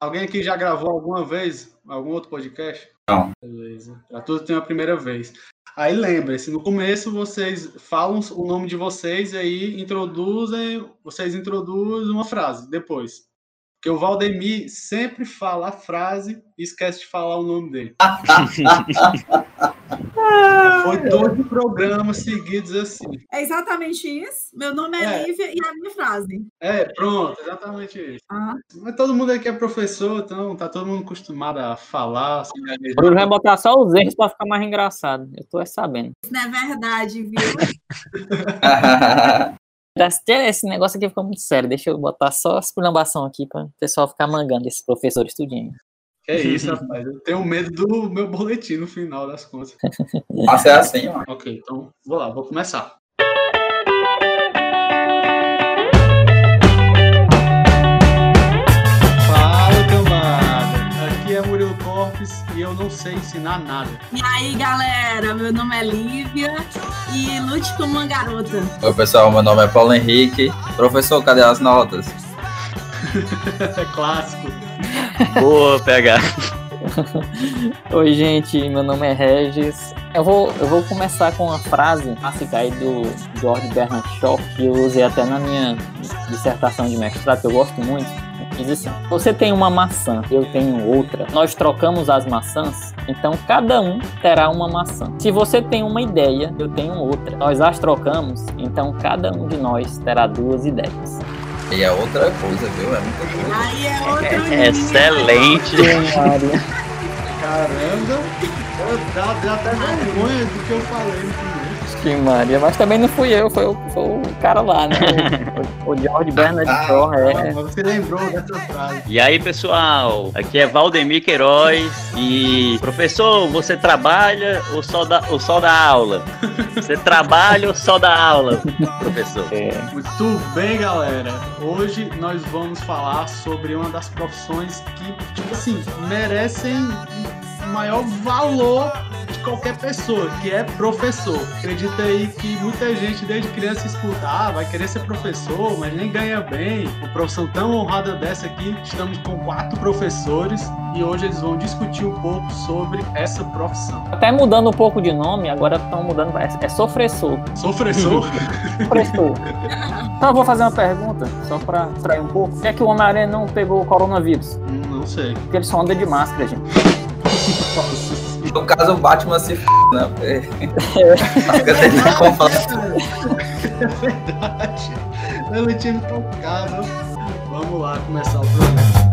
Alguém aqui já gravou alguma vez algum outro podcast? Não. Beleza. Pra tudo tem a primeira vez. Aí lembre-se, no começo vocês falam o nome de vocês e aí introduzem, vocês introduzem uma frase depois. Porque o Valdemir sempre fala a frase e esquece de falar o nome dele. Foi dois programas seguidos assim. É exatamente isso. Meu nome é, É. Lívia e a minha frase. É, pronto, exatamente isso. Ah, Mas todo mundo aqui é professor, então tá todo mundo acostumado a falar. se gaguejar. Bruno vai botar só os erros pra ficar mais engraçado. Eu tô é sabendo. isso não é verdade, viu? Esse esse negócio aqui ficou muito sério. Deixa eu botar só a esculhambação aqui pra o pessoal ficar mangando esse professor estudinho. Que é isso, rapaz. Eu tenho medo do meu boletim no final das contas. Mas é assim, ó. Ok, então vou lá, vou começar. Fala, camarada. Aqui é Murilo Corpes e eu não sei ensinar nada. E aí, galera, meu nome é Lívia e lute como uma garota. Oi, pessoal, meu nome é Paulo Henrique. Professor, cadê as notas? É clássico. Boa, pegar. Oi, gente, meu nome é Regis. Eu vou, eu vou começar com uma frase clássica aí do George Bernard Shaw, que eu usei até na minha dissertação de mestrado, que eu gosto muito. Diz assim: Você tem uma maçã, eu tenho outra. Nós trocamos as maçãs, então cada um terá uma maçã. Se você tem uma ideia, eu tenho outra. Nós as trocamos, então cada um de nós terá duas ideias. E é outra coisa, viu? É muita coisa. Aí é outro É, excelente. Caramba, eu- dá, dá até vergonha do que eu falei. Que Maria, mas também não fui eu, foi o, foi o cara lá, né? O, o George Bernard Shaw, é. Ah, mas você lembrou dessa frase. E aí, pessoal, aqui é Valdemir Queiroz e professor, você trabalha ou só dá, ou só dá aula? Você trabalha ou só dá aula, professor? é. Muito bem, galera. Hoje nós vamos falar sobre uma das profissões que, tipo assim, merecem maior valor de qualquer pessoa, que é professor. Acredita aí que muita gente desde criança escuta, ah, vai querer ser professor, mas nem ganha bem. Uma profissão tão honrada dessa aqui, estamos com quatro professores e hoje eles vão discutir um pouco sobre essa profissão. Até mudando um pouco de nome, agora estão mudando, é, é sofressor. Sou professor? Sofressor. Então eu vou fazer uma pergunta, só pra distrair um pouco. Por que, é que o Homem-Aranha não pegou o coronavírus? Não sei. Porque ele só anda de máscara, gente. No caso, o Batman se f, né? Porque- compra. É verdade. Eu não tinha me tocado. Vamos lá começar o programa.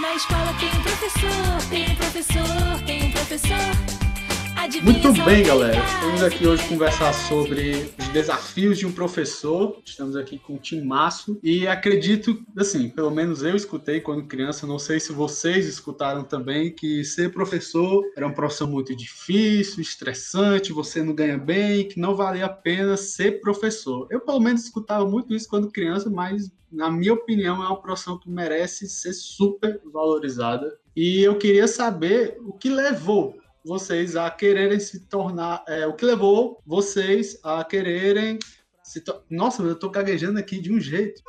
Na escola tem um professor, tem um professor, tem um professor. Muito bem, galera. Estamos aqui hoje conversar sobre os desafios de um professor. Estamos aqui com o Timaço e acredito, assim, pelo menos eu escutei quando criança, não sei se vocês escutaram também, que ser professor era uma profissão muito difícil, estressante, você não ganha bem, que não valia a pena ser professor. Eu, pelo menos, escutava muito isso quando criança, mas, na minha opinião, é uma profissão que merece ser super valorizada. E eu queria saber o que levou vocês a quererem se tornar. é, o que levou vocês a quererem se to- Nossa, eu tô gaguejando aqui de um jeito.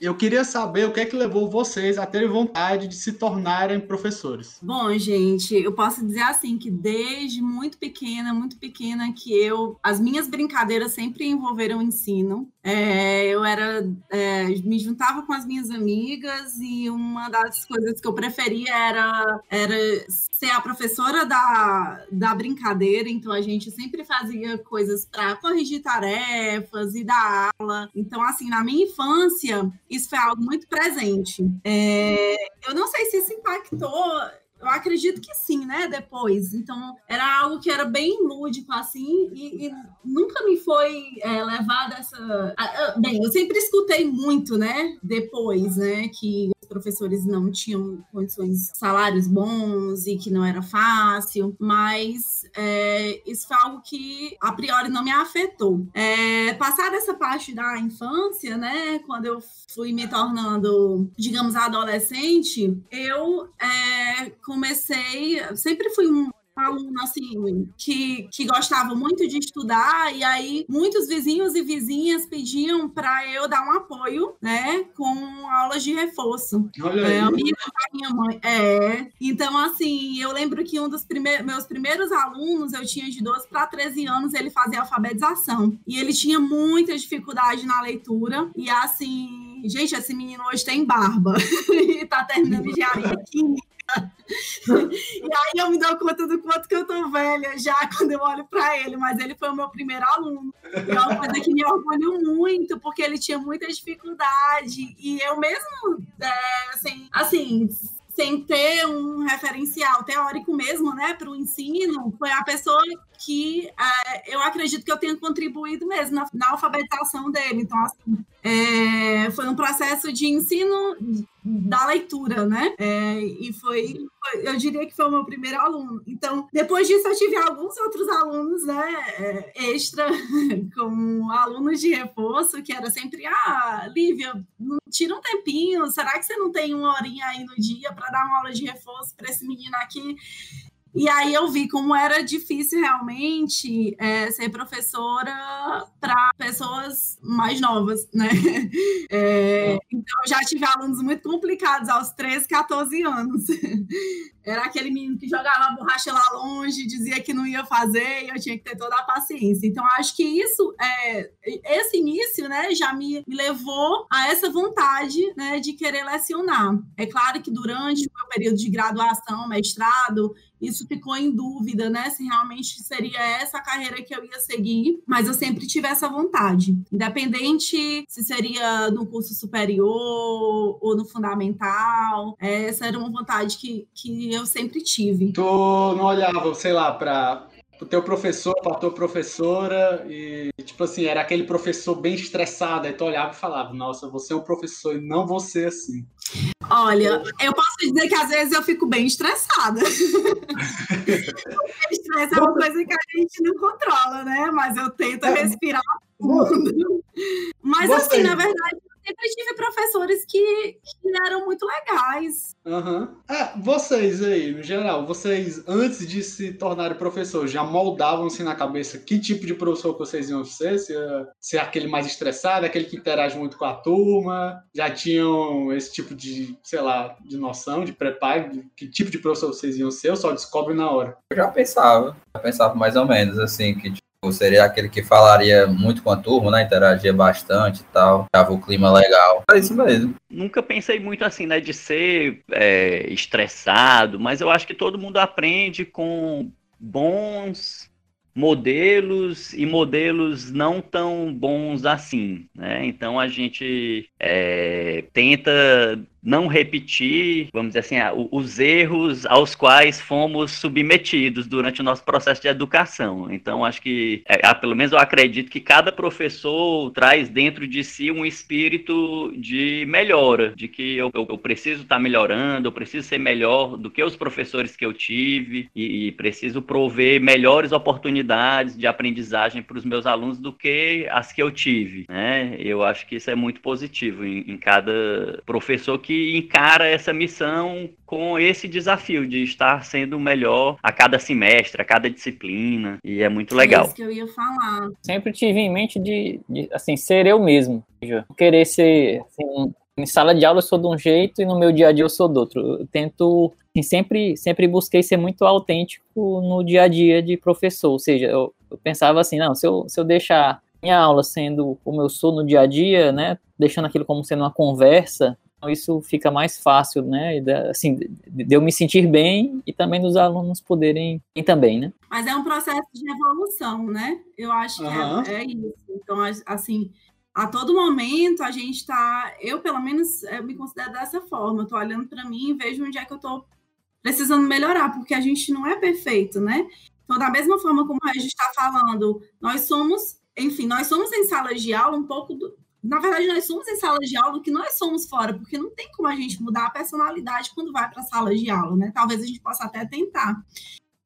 Eu queria saber o que é que levou vocês a terem vontade de se tornarem professores. Bom, gente, eu posso dizer assim que desde muito pequena, muito pequena, que eu. As minhas brincadeiras sempre envolveram ensino. É, eu era. é, me juntava com as minhas amigas e uma das coisas que eu preferia era, era ser a professora da, da brincadeira. Então a gente sempre fazia coisas para corrigir tarefas e dar aula. Então, assim, na minha infância, isso foi algo muito presente. É, eu não sei se isso impactou. Eu acredito que sim, né? Depois. Então, era algo que era bem lúdico, assim, e, e nunca me foi é, levado essa. Bem, eu sempre escutei muito, né? Depois, né? Que professores não tinham condições, salários bons e que não era fácil, mas é, isso foi algo que a priori não me afetou. É, passada essa parte da infância, né? Quando eu fui me tornando, digamos, adolescente, eu é, comecei, sempre fui um aluno assim que, que gostava muito de estudar e aí muitos vizinhos e vizinhas pediam para eu dar um apoio, né, com aulas de reforço. Olha É, da minha mãe. É. Então, assim, eu lembro que um dos primeiros, meus primeiros alunos, eu tinha de 12 para 13 anos, ele fazia alfabetização. E ele tinha muita dificuldade na leitura. E assim, gente, esse menino hoje tem barba. e tá terminando engenharia química. E aí eu me dou conta do quanto que eu tô velha já quando eu olho para ele, mas ele foi o meu primeiro aluno. E é uma coisa que me orgulho muito, porque ele tinha muita dificuldade. E eu mesmo, é, assim, assim, sem ter um referencial teórico mesmo, né, para o ensino, foi a pessoa que é, eu acredito que eu tenha contribuído mesmo na, na alfabetização dele. Então, assim, é, foi um processo de ensino da leitura, né? É, e foi, foi- eu diria que foi o meu primeiro aluno. Então, depois disso, eu tive alguns outros alunos, né, é, extra, como alunos de reforço, que era sempre, ah, Lívia, tira um tempinho, será que você não tem uma horinha aí no dia para dar uma aula de reforço para esse menino aqui? E aí eu vi como era difícil realmente é, ser professora para pessoas mais novas, né? É, então eu já tive alunos muito complicados aos 13, 14 anos. Era aquele menino que jogava a borracha lá longe, dizia que não ia fazer, e eu tinha que ter toda a paciência. Então, acho que isso, é, esse início, né, já me, me levou a essa vontade, né, de querer lecionar. É claro que durante o meu período de graduação, mestrado, isso ficou em dúvida, né, se realmente seria essa a carreira que eu ia seguir, mas eu sempre tive essa vontade, independente se seria no curso superior ou no fundamental, essa era uma vontade que, que eu sempre tive. Tu não olhava, sei lá, para o teu professor, para tua professora e tipo assim, era aquele professor bem estressado, aí tu olhava e falava, nossa, você é um professor e não você assim. Olha, eu posso dizer que às vezes eu fico bem estressada. Estresse é uma coisa que a gente não controla, né? Mas eu tento respirar fundo. Mas assim, na verdade, sempre tive professores que, que eram muito legais. Aham. Ah, vocês aí, no geral, vocês antes de se tornarem professor, já moldavam-se na cabeça que tipo de professor que vocês iam ser? Se, ia ser aquele mais estressado, aquele que interage muito com a turma? Já tinham esse tipo de, sei lá, de noção, de preparo, de que tipo de professor vocês iam ser? Ou só descobrem na hora? Eu já pensava, já pensava mais ou menos, assim, que seria aquele que falaria muito com a turma, né? Interagia bastante e tal, tava o clima legal. É isso mesmo. Nunca pensei muito assim, né, de ser é, estressado, mas eu acho que todo mundo aprende com bons modelos e modelos não tão bons assim, né? Então a gente é, tenta não repetir, vamos dizer assim, os erros aos quais fomos submetidos durante o nosso processo de educação. Então, acho que, é, pelo menos eu acredito que cada professor traz dentro de si um espírito de melhora, de que eu, eu- eu preciso estar melhorando, eu preciso ser melhor do que os professores que eu tive e, e preciso prover melhores oportunidades de aprendizagem para os meus alunos do que as que eu tive, né? Eu acho que isso é muito positivo em, em cada professor que encara essa missão com esse desafio de estar sendo melhor a cada semestre, a cada disciplina, e é muito É legal. isso que eu ia falar. Sempre tive em mente de, de, assim, ser eu mesmo. Querer ser, assim, em sala de aula eu sou de um jeito e no meu dia a dia eu sou do outro. Eu tento, assim, sempre, sempre busquei ser muito autêntico no dia a dia de professor. Ou seja, eu, eu pensava assim, não, se eu, se eu deixar minha aula sendo como eu sou no dia a dia, né, deixando aquilo como sendo uma conversa, isso fica mais fácil, né, e assim, de eu me sentir bem e também dos alunos poderem ir também, né. Mas é um processo de evolução, né? Eu acho que Aham. é, é isso. Então, assim, a todo momento a gente está. Eu, pelo menos, eu me considero dessa forma. Eu tô olhando para mim e vejo onde é que eu tô precisando melhorar, porque a gente não é perfeito, né? Então, da mesma forma como a gente está falando, nós somos, enfim, nós somos em sala de aula um pouco do. Na verdade, nós somos em sala de aula que nós somos fora, porque não tem como a gente mudar a personalidade quando vai para a sala de aula, né? Talvez a gente possa até tentar.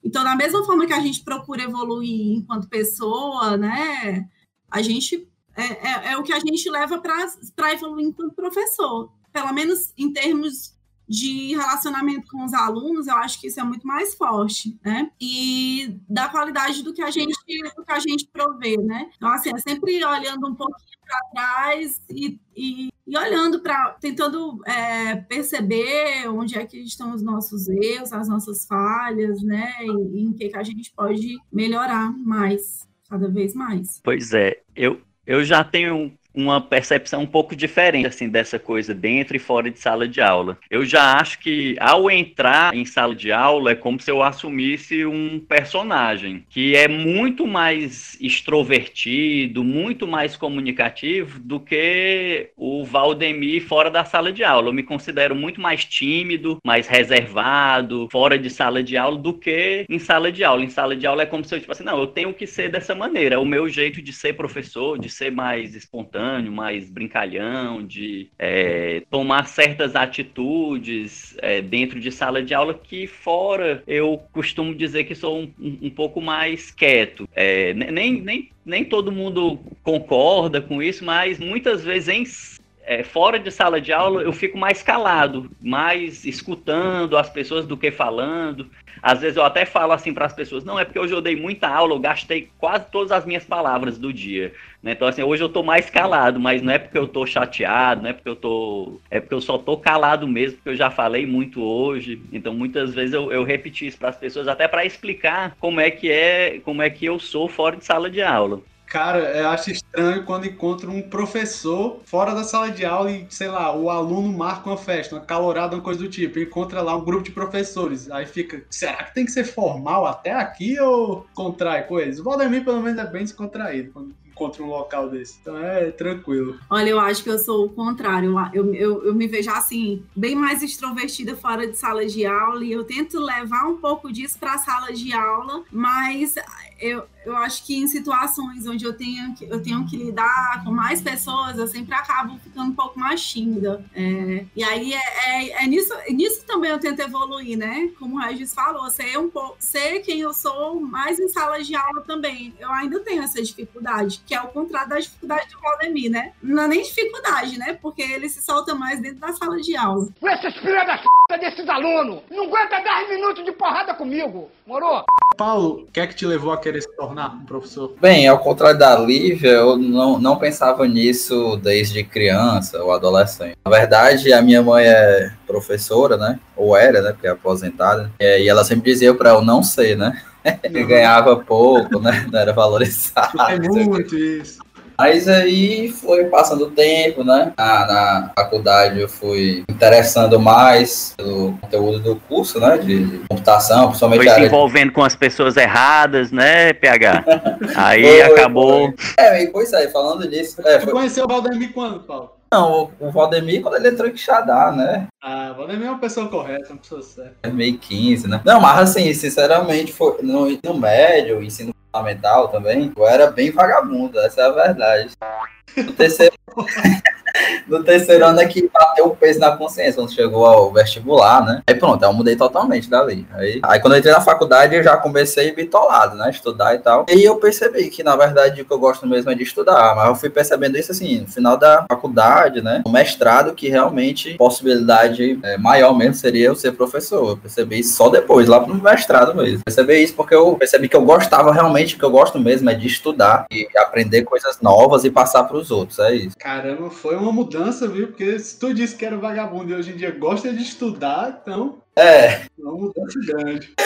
Então, da mesma forma que a gente procura evoluir enquanto pessoa, né? A gente é, é, é o que a gente leva para evoluir enquanto professor. Pelo menos em termos de relacionamento com os alunos, eu acho que isso é muito mais forte, né? E da qualidade do que a gente, do que a gente provê, né? Então, assim, é sempre olhando um pouquinho para trás e, e, e olhando para, tentando é, perceber onde é que estão os nossos erros, as nossas falhas, né? E, e em que, que a gente pode melhorar mais, cada vez mais. Pois é, eu, eu já tenho uma percepção um pouco diferente assim dessa coisa dentro e fora de sala de aula. Eu já acho que ao entrar em sala de aula é como se eu assumisse um personagem que é muito mais extrovertido, muito mais comunicativo do que o Valdemir fora da sala de aula. Eu me considero muito mais tímido, mais reservado, fora de sala de aula do que em sala de aula. Em sala de aula é como se eu tipo assim, não, eu tenho que ser dessa maneira, o meu jeito de ser professor, de ser mais espontâneo espontâneo, mais brincalhão, de é, tomar certas atitudes é, dentro de sala de aula que fora eu costumo dizer que sou um, um pouco mais quieto. É, nem, nem, nem todo mundo concorda com isso, mas muitas vezes em é, fora de sala de aula eu fico mais calado, mais escutando as pessoas do que falando. Às vezes eu até falo assim para as pessoas, não é porque hoje eu dei muita aula, eu gastei quase todas as minhas palavras do dia. Né? Então assim, hoje eu tô mais calado, mas não é porque eu tô chateado, não é porque eu tô, é porque eu só tô calado mesmo, porque eu já falei muito hoje. Então muitas vezes eu, eu repeti isso para as pessoas até para explicar como é que é, como é que eu sou fora de sala de aula. Cara, eu acho estranho quando encontro um professor fora da sala de aula e, sei lá, o aluno marca uma festa, uma calorada, uma coisa do tipo, encontra lá um grupo de professores. Aí fica, será que tem que ser formal até aqui ou contrai eles? O Valdemir, pelo menos, é bem descontraído quando encontra um local desse. Então é tranquilo. Olha, eu acho que eu sou o contrário. Eu, eu, eu me vejo assim, bem mais extrovertida fora de sala de aula e eu tento levar um pouco disso para a sala de aula, mas eu, eu acho que em situações onde eu tenho, que, eu tenho que lidar com mais pessoas, eu sempre acabo ficando um pouco mais tímida. É, e aí é, é, é, nisso, nisso também eu tento evoluir, né? Como o Regis falou, ser um pouco, ser quem eu sou mais em sala de aula também. Eu ainda tenho essa dificuldade, que é o contrário da dificuldade do Valdemir, né? Não é nem dificuldade, né? Porque ele se solta mais dentro da sala de aula. Essas filhas da p desses alunos! Não aguenta 10 minutos de porrada comigo, morou? Paulo, o que é que te levou a querer se tornar um professor? Bem, ao contrário da Lívia, eu não, não pensava nisso desde criança ou adolescente. Na verdade, a minha mãe é professora, né? Ou era, né? Porque é aposentada. E ela sempre dizia para eu não ser, né? Eu ganhava pouco, né? Não era valorizado. É muito isso. Mas aí foi passando o tempo, né? Na, na, faculdade eu fui interessando mais pelo conteúdo do curso, né? De, de computação, principalmente. Foi se envolvendo de... com as pessoas erradas, né, PH? Aí foi, acabou. Foi. É, pois é, falando disso. É, foi... Você conheceu o Valdemir quando, Paulo? Não, o Valdemir quando ele entrou em Xadá, né? Ah, o Valdemir é uma pessoa correta, uma pessoa certa. É meio 15, né? Não, mas assim, sinceramente, foi no ensino médio, ensino fundamental também, eu era bem vagabundo, essa é a verdade. No terceiro, no terceiro ano é que bateu o peso na consciência, quando chegou ao vestibular, né? Aí pronto, eu mudei totalmente dali. Aí, aí quando eu entrei na faculdade, eu já comecei bitolado, né? Estudar e tal. E eu percebi que, na verdade, o que eu gosto mesmo é de estudar. Mas eu fui percebendo isso, assim, no final da faculdade, né? O mestrado, que realmente possibilidade é, maior mesmo seria eu ser professor. Eu percebi isso só depois, lá pro mestrado mesmo. Percebi isso porque eu percebi que eu gostava realmente, que eu gosto mesmo é de estudar e aprender coisas novas e passar para os outros. É isso. Caramba, foi uma mudança, viu? Porque se tu disse que era vagabundo e hoje em dia gosta de estudar, então. É. Uma mudança grande.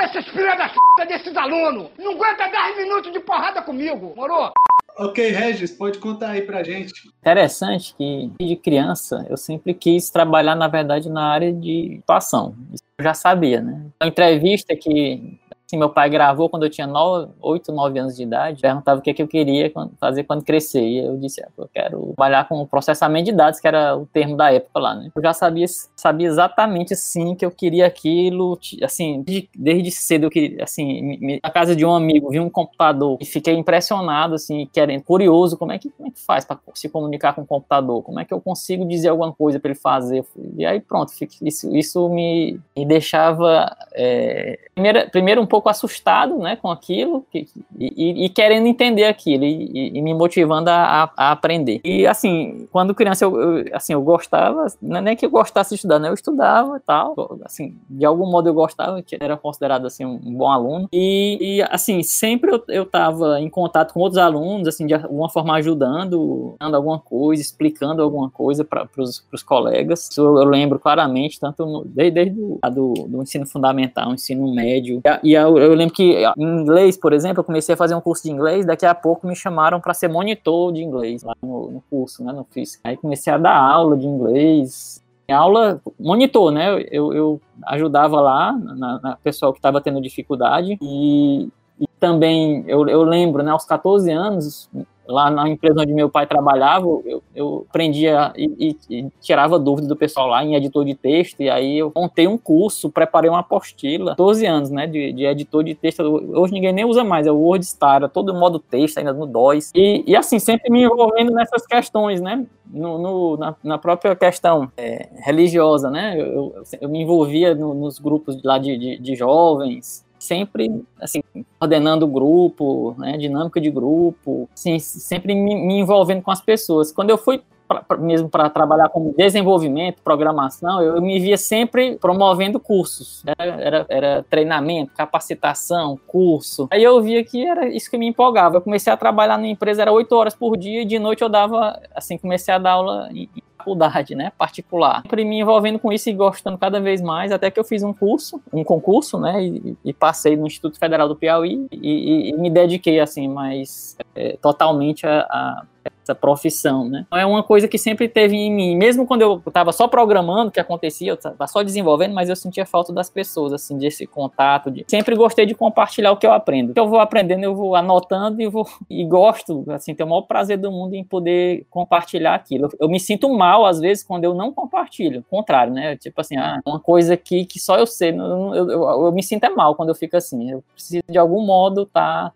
Essas filhas da p desses alunos! Não aguenta 10 minutos de porrada comigo, morou? Ok, Regis, pode contar aí pra gente. Interessante que, de criança, eu sempre quis trabalhar, na verdade, na área de atuação. Isso eu já sabia, né? Uma entrevista que Meu pai gravou quando eu tinha 9, 8, 9 anos de idade, perguntava o que, que eu queria fazer quando crescer. E eu disse, ah, eu quero trabalhar com processamento de dados, que era o termo da época lá, né? Eu já sabia, sabia exatamente, assim, que eu queria aquilo, assim, desde, cedo eu queria, assim, na casa de um amigo, vi um computador e fiquei impressionado, assim, querendo, curioso, como é que, como é que faz para se comunicar com o computador? Como é que eu consigo dizer alguma coisa para ele fazer? E aí pronto, isso, isso me, me deixava, é, primeiro, primeiro um pouco pouco assustado, né, com aquilo e, e, e querendo entender aquilo e, e me motivando a, a, aprender. E assim, quando criança eu, eu, assim, eu gostava, não é nem que eu gostasse de estudar, né, eu estudava e tal, assim, de algum modo eu gostava, era considerado assim um, bom aluno e, assim, sempre eu, eu tava em contato com outros alunos, assim, de alguma forma ajudando, dando alguma coisa, explicando alguma coisa para os colegas. Isso eu, eu, lembro claramente, tanto no, desde, desde o, do, do ensino fundamental, ensino médio. E, e eu, eu, lembro que em inglês, por exemplo, eu comecei a fazer um curso de inglês, daqui a pouco me chamaram para ser monitor de inglês lá no, no curso, né, no FIS. Aí comecei a dar aula de inglês, aula monitor, né? Eu, eu ajudava lá na, na pessoal que estava tendo dificuldade e, e também eu, eu lembro, né? Aos 14 anos, lá na empresa onde meu pai trabalhava, eu, eu aprendia e, e, e, tirava dúvidas do pessoal lá em editor de texto, e aí eu montei um curso, preparei uma apostila, 12 anos, né, de, de editor de texto, hoje ninguém nem usa mais, é o WordStar, é todo modo texto, ainda no DOS, e, e assim, sempre me envolvendo nessas questões, né, no, no na, na, própria questão é, religiosa, né, eu, eu, me envolvia no, nos grupos lá de, de, de jovens, sempre, assim, ordenando o grupo, né, dinâmica de grupo, assim, sempre me, me envolvendo com as pessoas. Quando eu fui pra, pra, mesmo para trabalhar com desenvolvimento, programação, eu me via sempre promovendo cursos. Era, era, era, treinamento, capacitação, curso. Aí eu via que era isso que me empolgava. Eu comecei a trabalhar na empresa, era oito horas por dia, e de noite eu dava, assim, comecei a dar aula em, faculdade, né, particular. Sempre me envolvendo com isso e gostando cada vez mais, até que eu fiz um curso, um concurso, né, e, e passei no Instituto Federal do Piauí e, e, e me dediquei, assim, mais é, totalmente a, a essa profissão, né? É uma coisa que sempre teve em mim, mesmo quando eu estava só programando, o que acontecia, eu estava só desenvolvendo, mas eu sentia falta das pessoas, assim, desse contato. De... Sempre gostei de compartilhar o que eu aprendo. Que eu vou aprendendo, eu vou anotando e vou e gosto, assim, tenho o maior prazer do mundo em poder compartilhar aquilo. Eu, eu me sinto mal às vezes quando eu não compartilho, o contrário, né? Tipo assim, ah, uma coisa aqui que só eu sei, eu, eu, eu, me sinto é mal quando eu fico assim. Eu preciso de algum modo estar tá,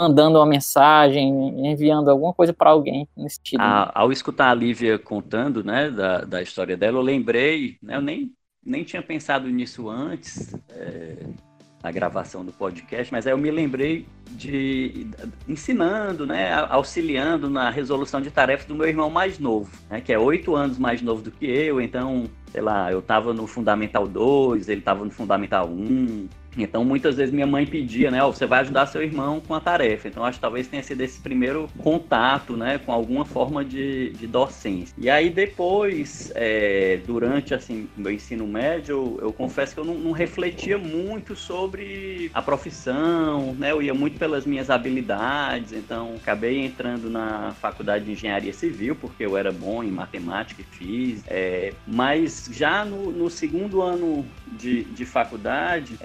mandando uma mensagem, enviando alguma coisa para alguém nesse sentido. A, ao escutar a Lívia contando, né, da, da história dela, eu lembrei, né, eu nem, nem tinha pensado nisso antes, é, na gravação do podcast, mas aí eu me lembrei de ensinando, né, auxiliando na resolução de tarefas do meu irmão mais novo, né, que é oito anos mais novo do que eu, então, sei lá, eu estava no Fundamental 2, ele estava no Fundamental 1, então, muitas vezes minha mãe pedia, né, oh, você vai ajudar seu irmão com a tarefa. Então, acho que talvez tenha sido esse primeiro contato, né, com alguma forma de, de docência. E aí, depois, é, durante, assim, meu ensino médio, eu, eu confesso que eu não, não, refletia muito sobre a profissão, né, eu ia muito pelas minhas habilidades. Então, acabei entrando na faculdade de engenharia civil, porque eu era bom em matemática e física. É, mas já no, no segundo ano de, de faculdade,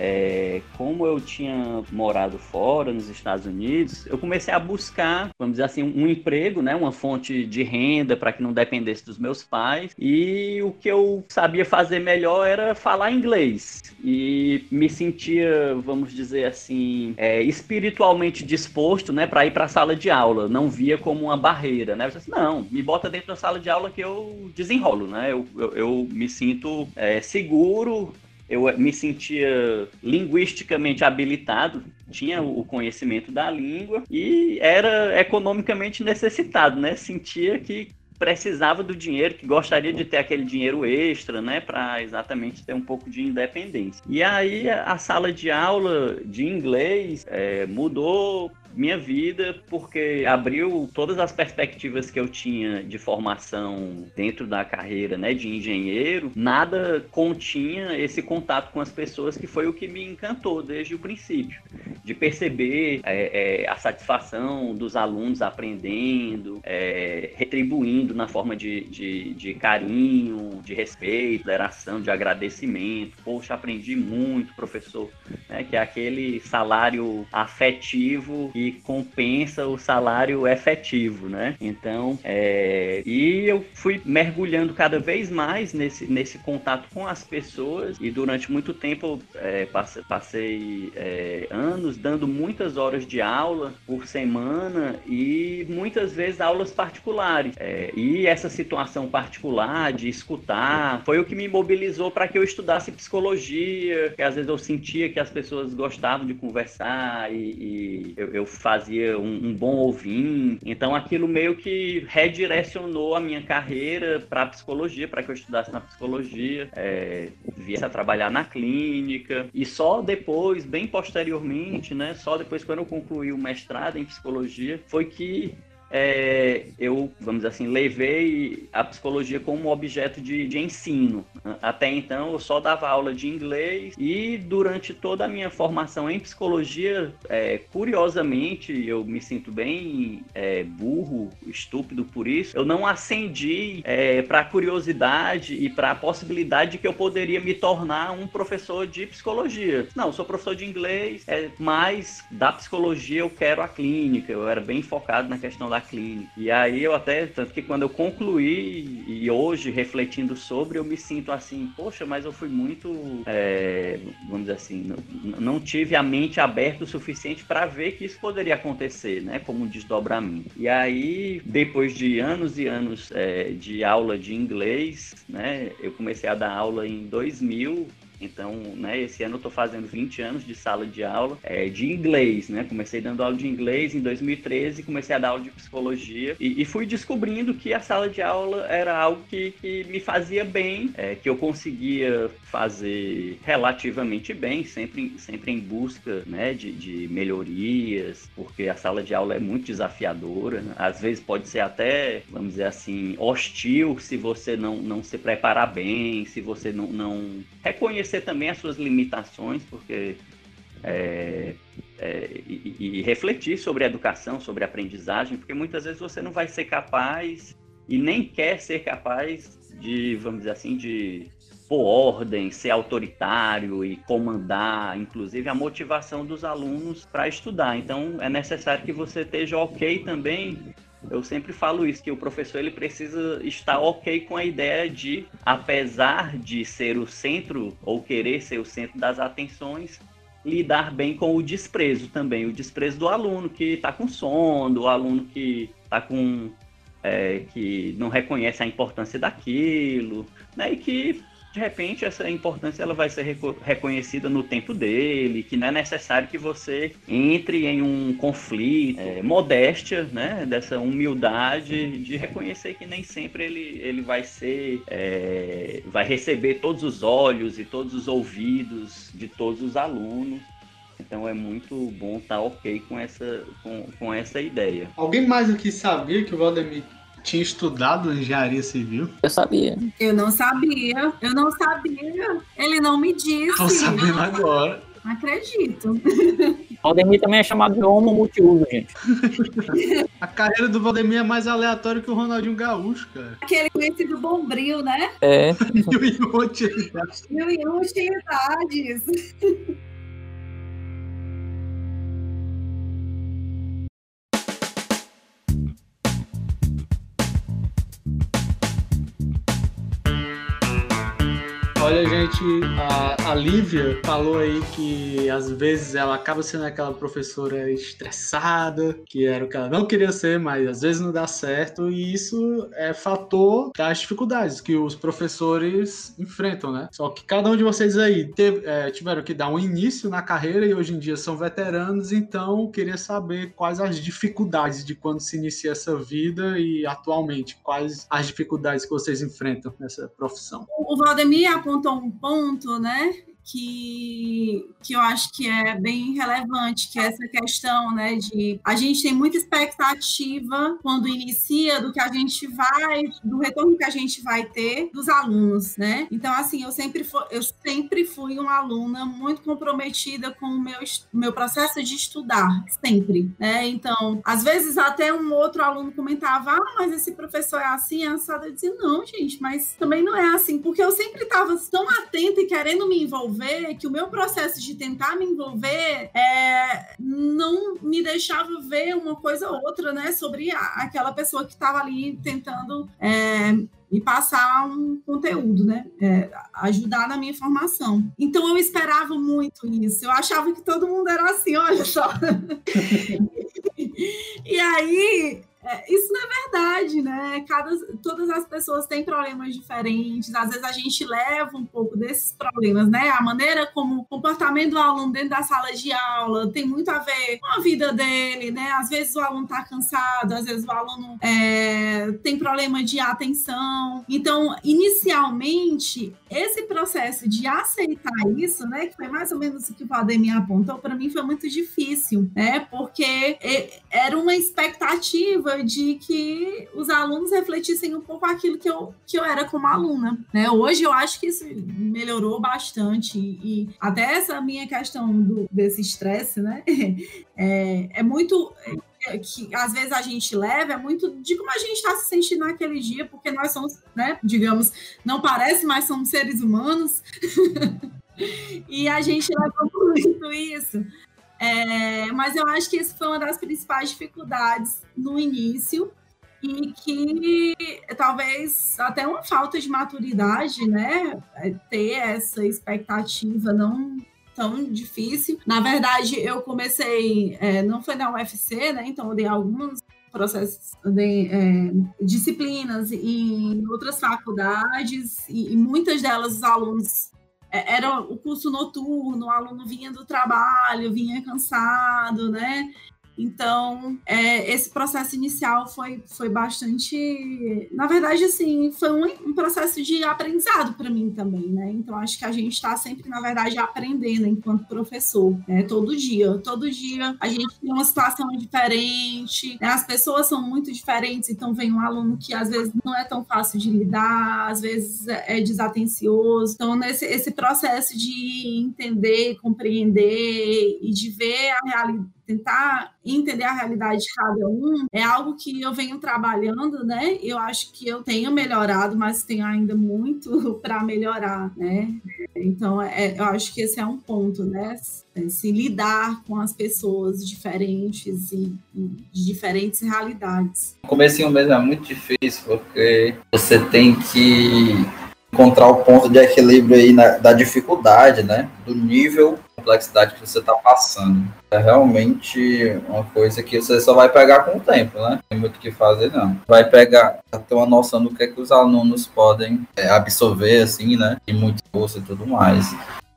como eu tinha morado fora, nos Estados Unidos, eu comecei a buscar, vamos dizer assim, um emprego, né, uma fonte de renda para que não dependesse dos meus pais. E o que eu sabia fazer melhor era falar inglês. E me sentia, vamos dizer assim, é, espiritualmente disposto né, para ir para a sala de aula. Não via como uma barreira. Né? Eu disse, não, me bota dentro da sala de aula que eu desenrolo. Né? Eu, eu, eu me sinto é, seguro eu me sentia linguisticamente habilitado, tinha o conhecimento da língua e era economicamente necessitado, né? Sentia que precisava do dinheiro, que gostaria de ter aquele dinheiro extra, né, para exatamente ter um pouco de independência. E aí a sala de aula de inglês é, mudou minha vida, porque abriu todas as perspectivas que eu tinha de formação dentro da carreira né, de engenheiro, nada continha esse contato com as pessoas que foi o que me encantou desde o princípio, de perceber é, é, a satisfação dos alunos aprendendo, é, retribuindo na forma de, de, de carinho, de respeito, moderação, de agradecimento. Poxa, aprendi muito, professor, né, que é aquele salário afetivo e compensa o salário efetivo, né? Então, é, e eu fui mergulhando cada vez mais nesse, nesse contato com as pessoas e durante muito tempo é, passei, passei é, anos dando muitas horas de aula por semana e muitas vezes aulas particulares. É, e essa situação particular de escutar foi o que me mobilizou para que eu estudasse psicologia, que às vezes eu sentia que as pessoas gostavam de conversar e, e eu, eu, fazia um, um, bom ouvinte. Então aquilo meio que redirecionou a minha carreira para psicologia, para que eu estudasse na psicologia, é, viesse a trabalhar na clínica e só depois, bem posteriormente, né, só depois quando eu concluí o mestrado em psicologia, foi que é, eu, vamos dizer assim, levei a psicologia como objeto de, de ensino. Até então eu só dava aula de inglês e durante toda a minha formação em psicologia, é, curiosamente, eu me sinto bem é, burro, estúpido por isso, eu não acendi é, para a curiosidade e para a possibilidade de que eu poderia me tornar um professor de psicologia. Não, sou professor de inglês, é, mas da psicologia eu quero a clínica, eu era bem focado na questão da clínica. E aí eu até, tanto que quando eu concluí e hoje refletindo sobre, eu me sinto assim, poxa, mas eu fui muito, é, vamos dizer assim, não, não, tive a mente aberta o suficiente para ver que isso poderia acontecer, né, como um desdobramento. E aí, depois de anos e anos é, de aula de inglês, né, eu comecei a dar aula em 2000 então, né, esse ano eu estou fazendo 20 anos de sala de aula é, de inglês, né? Comecei dando aula de inglês em 2013, comecei a dar aula de psicologia e, e fui descobrindo que a sala de aula era algo que, que me fazia bem, é, que eu conseguia fazer relativamente bem, sempre, sempre em busca né, de, de melhorias, porque a sala de aula é muito desafiadora, né? às vezes pode ser até, vamos dizer assim, hostil se você não, não se preparar bem, se você não, não reconhecer reconhecer também as suas limitações, porque é, é, e, e, refletir sobre a educação, sobre a aprendizagem, porque muitas vezes você não vai ser capaz e nem quer ser capaz de, vamos dizer assim, de pôr ordem, ser autoritário e comandar, inclusive a motivação dos alunos para estudar. Então é necessário que você esteja ok também eu sempre falo isso, que o professor ele precisa estar ok com a ideia de, apesar de ser o centro, ou querer ser o centro das atenções, lidar bem com o desprezo também, o desprezo do aluno que está com sono, do aluno que está com é, que não reconhece a importância daquilo, né? E que de repente essa importância ela vai ser reconhecida no tempo dele, que não é necessário que você entre em um conflito, é, modéstia, né, dessa humildade de reconhecer que nem sempre ele, ele vai ser, é, vai receber todos os olhos e todos os ouvidos de todos os alunos. Então é muito bom estar tá ok com essa, com, com essa ideia. Alguém mais aqui sabia que o Valdemir tinha estudado engenharia civil? Eu sabia. Eu não sabia. Eu não sabia. Ele não me disse. Tô sabendo agora. Não acredito. Valdemir também é chamado de homo multiuso, gente. A carreira do Valdemir é mais aleatória que o Ronaldinho Gaúcho, cara. Aquele conhecido bombril, né? É. Mil e um utilidades. Mil e um utilidades. Olha, gente, a, a Lívia falou aí que às vezes ela acaba sendo aquela professora estressada, que era o que ela não queria ser, mas às vezes não dá certo, e isso é fator das dificuldades que os professores enfrentam, né? Só que cada um de vocês aí teve, é, tiveram que dar um início na carreira e hoje em dia são veteranos, então queria saber quais as dificuldades de quando se inicia essa vida e atualmente, quais as dificuldades que vocês enfrentam nessa profissão. O Valdemir apontou apontou um ponto, né, que, que eu acho que é bem relevante, que é essa questão, né, de a gente tem muita expectativa quando inicia do que a gente vai, do retorno que a gente vai ter dos alunos, né? Então, assim, eu sempre fui, eu sempre fui uma aluna muito comprometida com o meu, meu processo de estudar, sempre, né? Então, às vezes até um outro aluno comentava, ah, mas esse professor é assim, é assado. Eu dizia, não, gente, mas também não é assim, porque eu sempre estava tão atenta e querendo me envolver envolver, que o meu processo de tentar me envolver é, não me deixava ver uma coisa ou outra, né, sobre a, aquela pessoa que estava ali tentando é, me passar um conteúdo, né? É, ajudar na minha formação. Então eu esperava muito isso. Eu achava que todo mundo era assim, olha só. e aí é, isso não é verdade, né? Cada, todas as pessoas têm problemas diferentes. Às vezes a gente leva um pouco desses problemas, né? A maneira como o comportamento do aluno dentro da sala de aula tem muito a ver com a vida dele, né? Às vezes o aluno está cansado, às vezes o aluno é, tem problema de atenção. Então, inicialmente, esse processo de aceitar isso, né? Que foi mais ou menos o que o Valdemir apontou, para mim foi muito difícil, né? Porque era uma expectativa de que os alunos refletissem um pouco aquilo que eu, que eu era como aluna. Né? Hoje eu acho que isso melhorou bastante e até essa minha questão do, desse estresse, né? É, é muito é, que às vezes a gente leva é muito de como a gente está se sentindo naquele dia, porque nós somos, né, digamos, não parece, mas somos seres humanos. e a gente leva muito isso. É, mas eu acho que isso foi uma das principais dificuldades no início e que talvez até uma falta de maturidade, né? É, ter essa expectativa não tão difícil. Na verdade, eu comecei, é, não foi na UFC, né? Então eu dei alguns processos de é, disciplinas em outras faculdades e, e muitas delas os alunos era o curso noturno, o aluno vinha do trabalho, vinha cansado, né? Então, é, esse processo inicial foi, foi bastante. Na verdade, assim, foi um, um processo de aprendizado para mim também, né? Então, acho que a gente está sempre, na verdade, aprendendo enquanto professor, né? Todo dia. Todo dia a gente tem uma situação diferente, né? as pessoas são muito diferentes, então vem um aluno que às vezes não é tão fácil de lidar, às vezes é, é desatencioso. Então, nesse esse processo de entender, compreender e de ver a realidade tentar entender a realidade de cada um é algo que eu venho trabalhando, né? Eu acho que eu tenho melhorado, mas tenho ainda muito para melhorar, né? Então, é, eu acho que esse é um ponto, né? É, se lidar com as pessoas diferentes e, e de diferentes realidades. O comecinho mesmo é muito difícil, porque você tem que encontrar o ponto de equilíbrio aí na, da dificuldade, né? Do nível complexidade que você está passando. É realmente uma coisa que você só vai pegar com o tempo, né? Tem muito o que fazer, não. Vai pegar, ter uma noção do que, é que os alunos podem é, absorver, assim, né? E muito curso e tudo mais.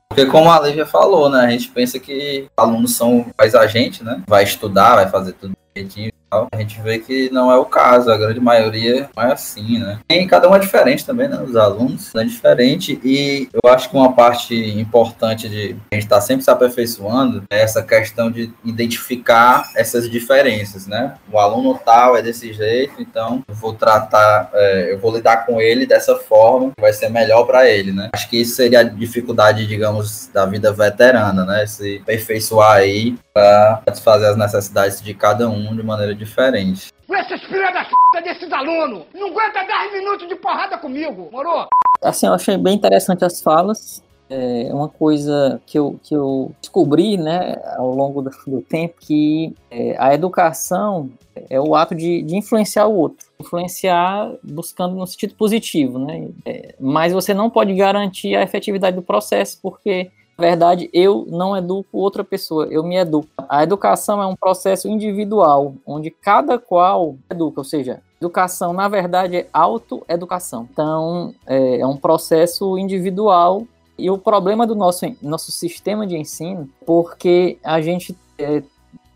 Porque como a Lívia falou, né? A gente pensa que alunos são mais a gente, né? Vai estudar, vai fazer tudo direitinho a gente vê que não é o caso, a grande maioria não é assim, né? E cada um é diferente também, né? Os alunos é diferente e eu acho que uma parte importante de a gente estar tá sempre se aperfeiçoando é essa questão de identificar essas diferenças, né? O aluno tal é desse jeito, então eu vou tratar, é, eu vou lidar com ele dessa forma, vai ser melhor para ele, né? Acho que isso seria a dificuldade, digamos, da vida veterana, né? Se aperfeiçoar aí para satisfazer as necessidades de cada um de maneira diferente. Essas filhas da p desses alunos não aguenta 10 minutos de porrada comigo, morou? Assim, eu achei bem interessante as falas. É uma coisa que eu, que eu descobri né, ao longo do, do tempo que é, a educação é o ato de, de, influenciar o outro. Influenciar buscando no sentido positivo, né? É, mas você não pode garantir a efetividade do processo, porque na verdade, eu não educo outra pessoa, eu me educo. A educação é um processo individual, onde cada qual educa, ou seja, educação, na verdade, é autoeducação. Então, é, é um processo individual e o problema do nosso, nosso sistema de ensino, porque a gente, é, de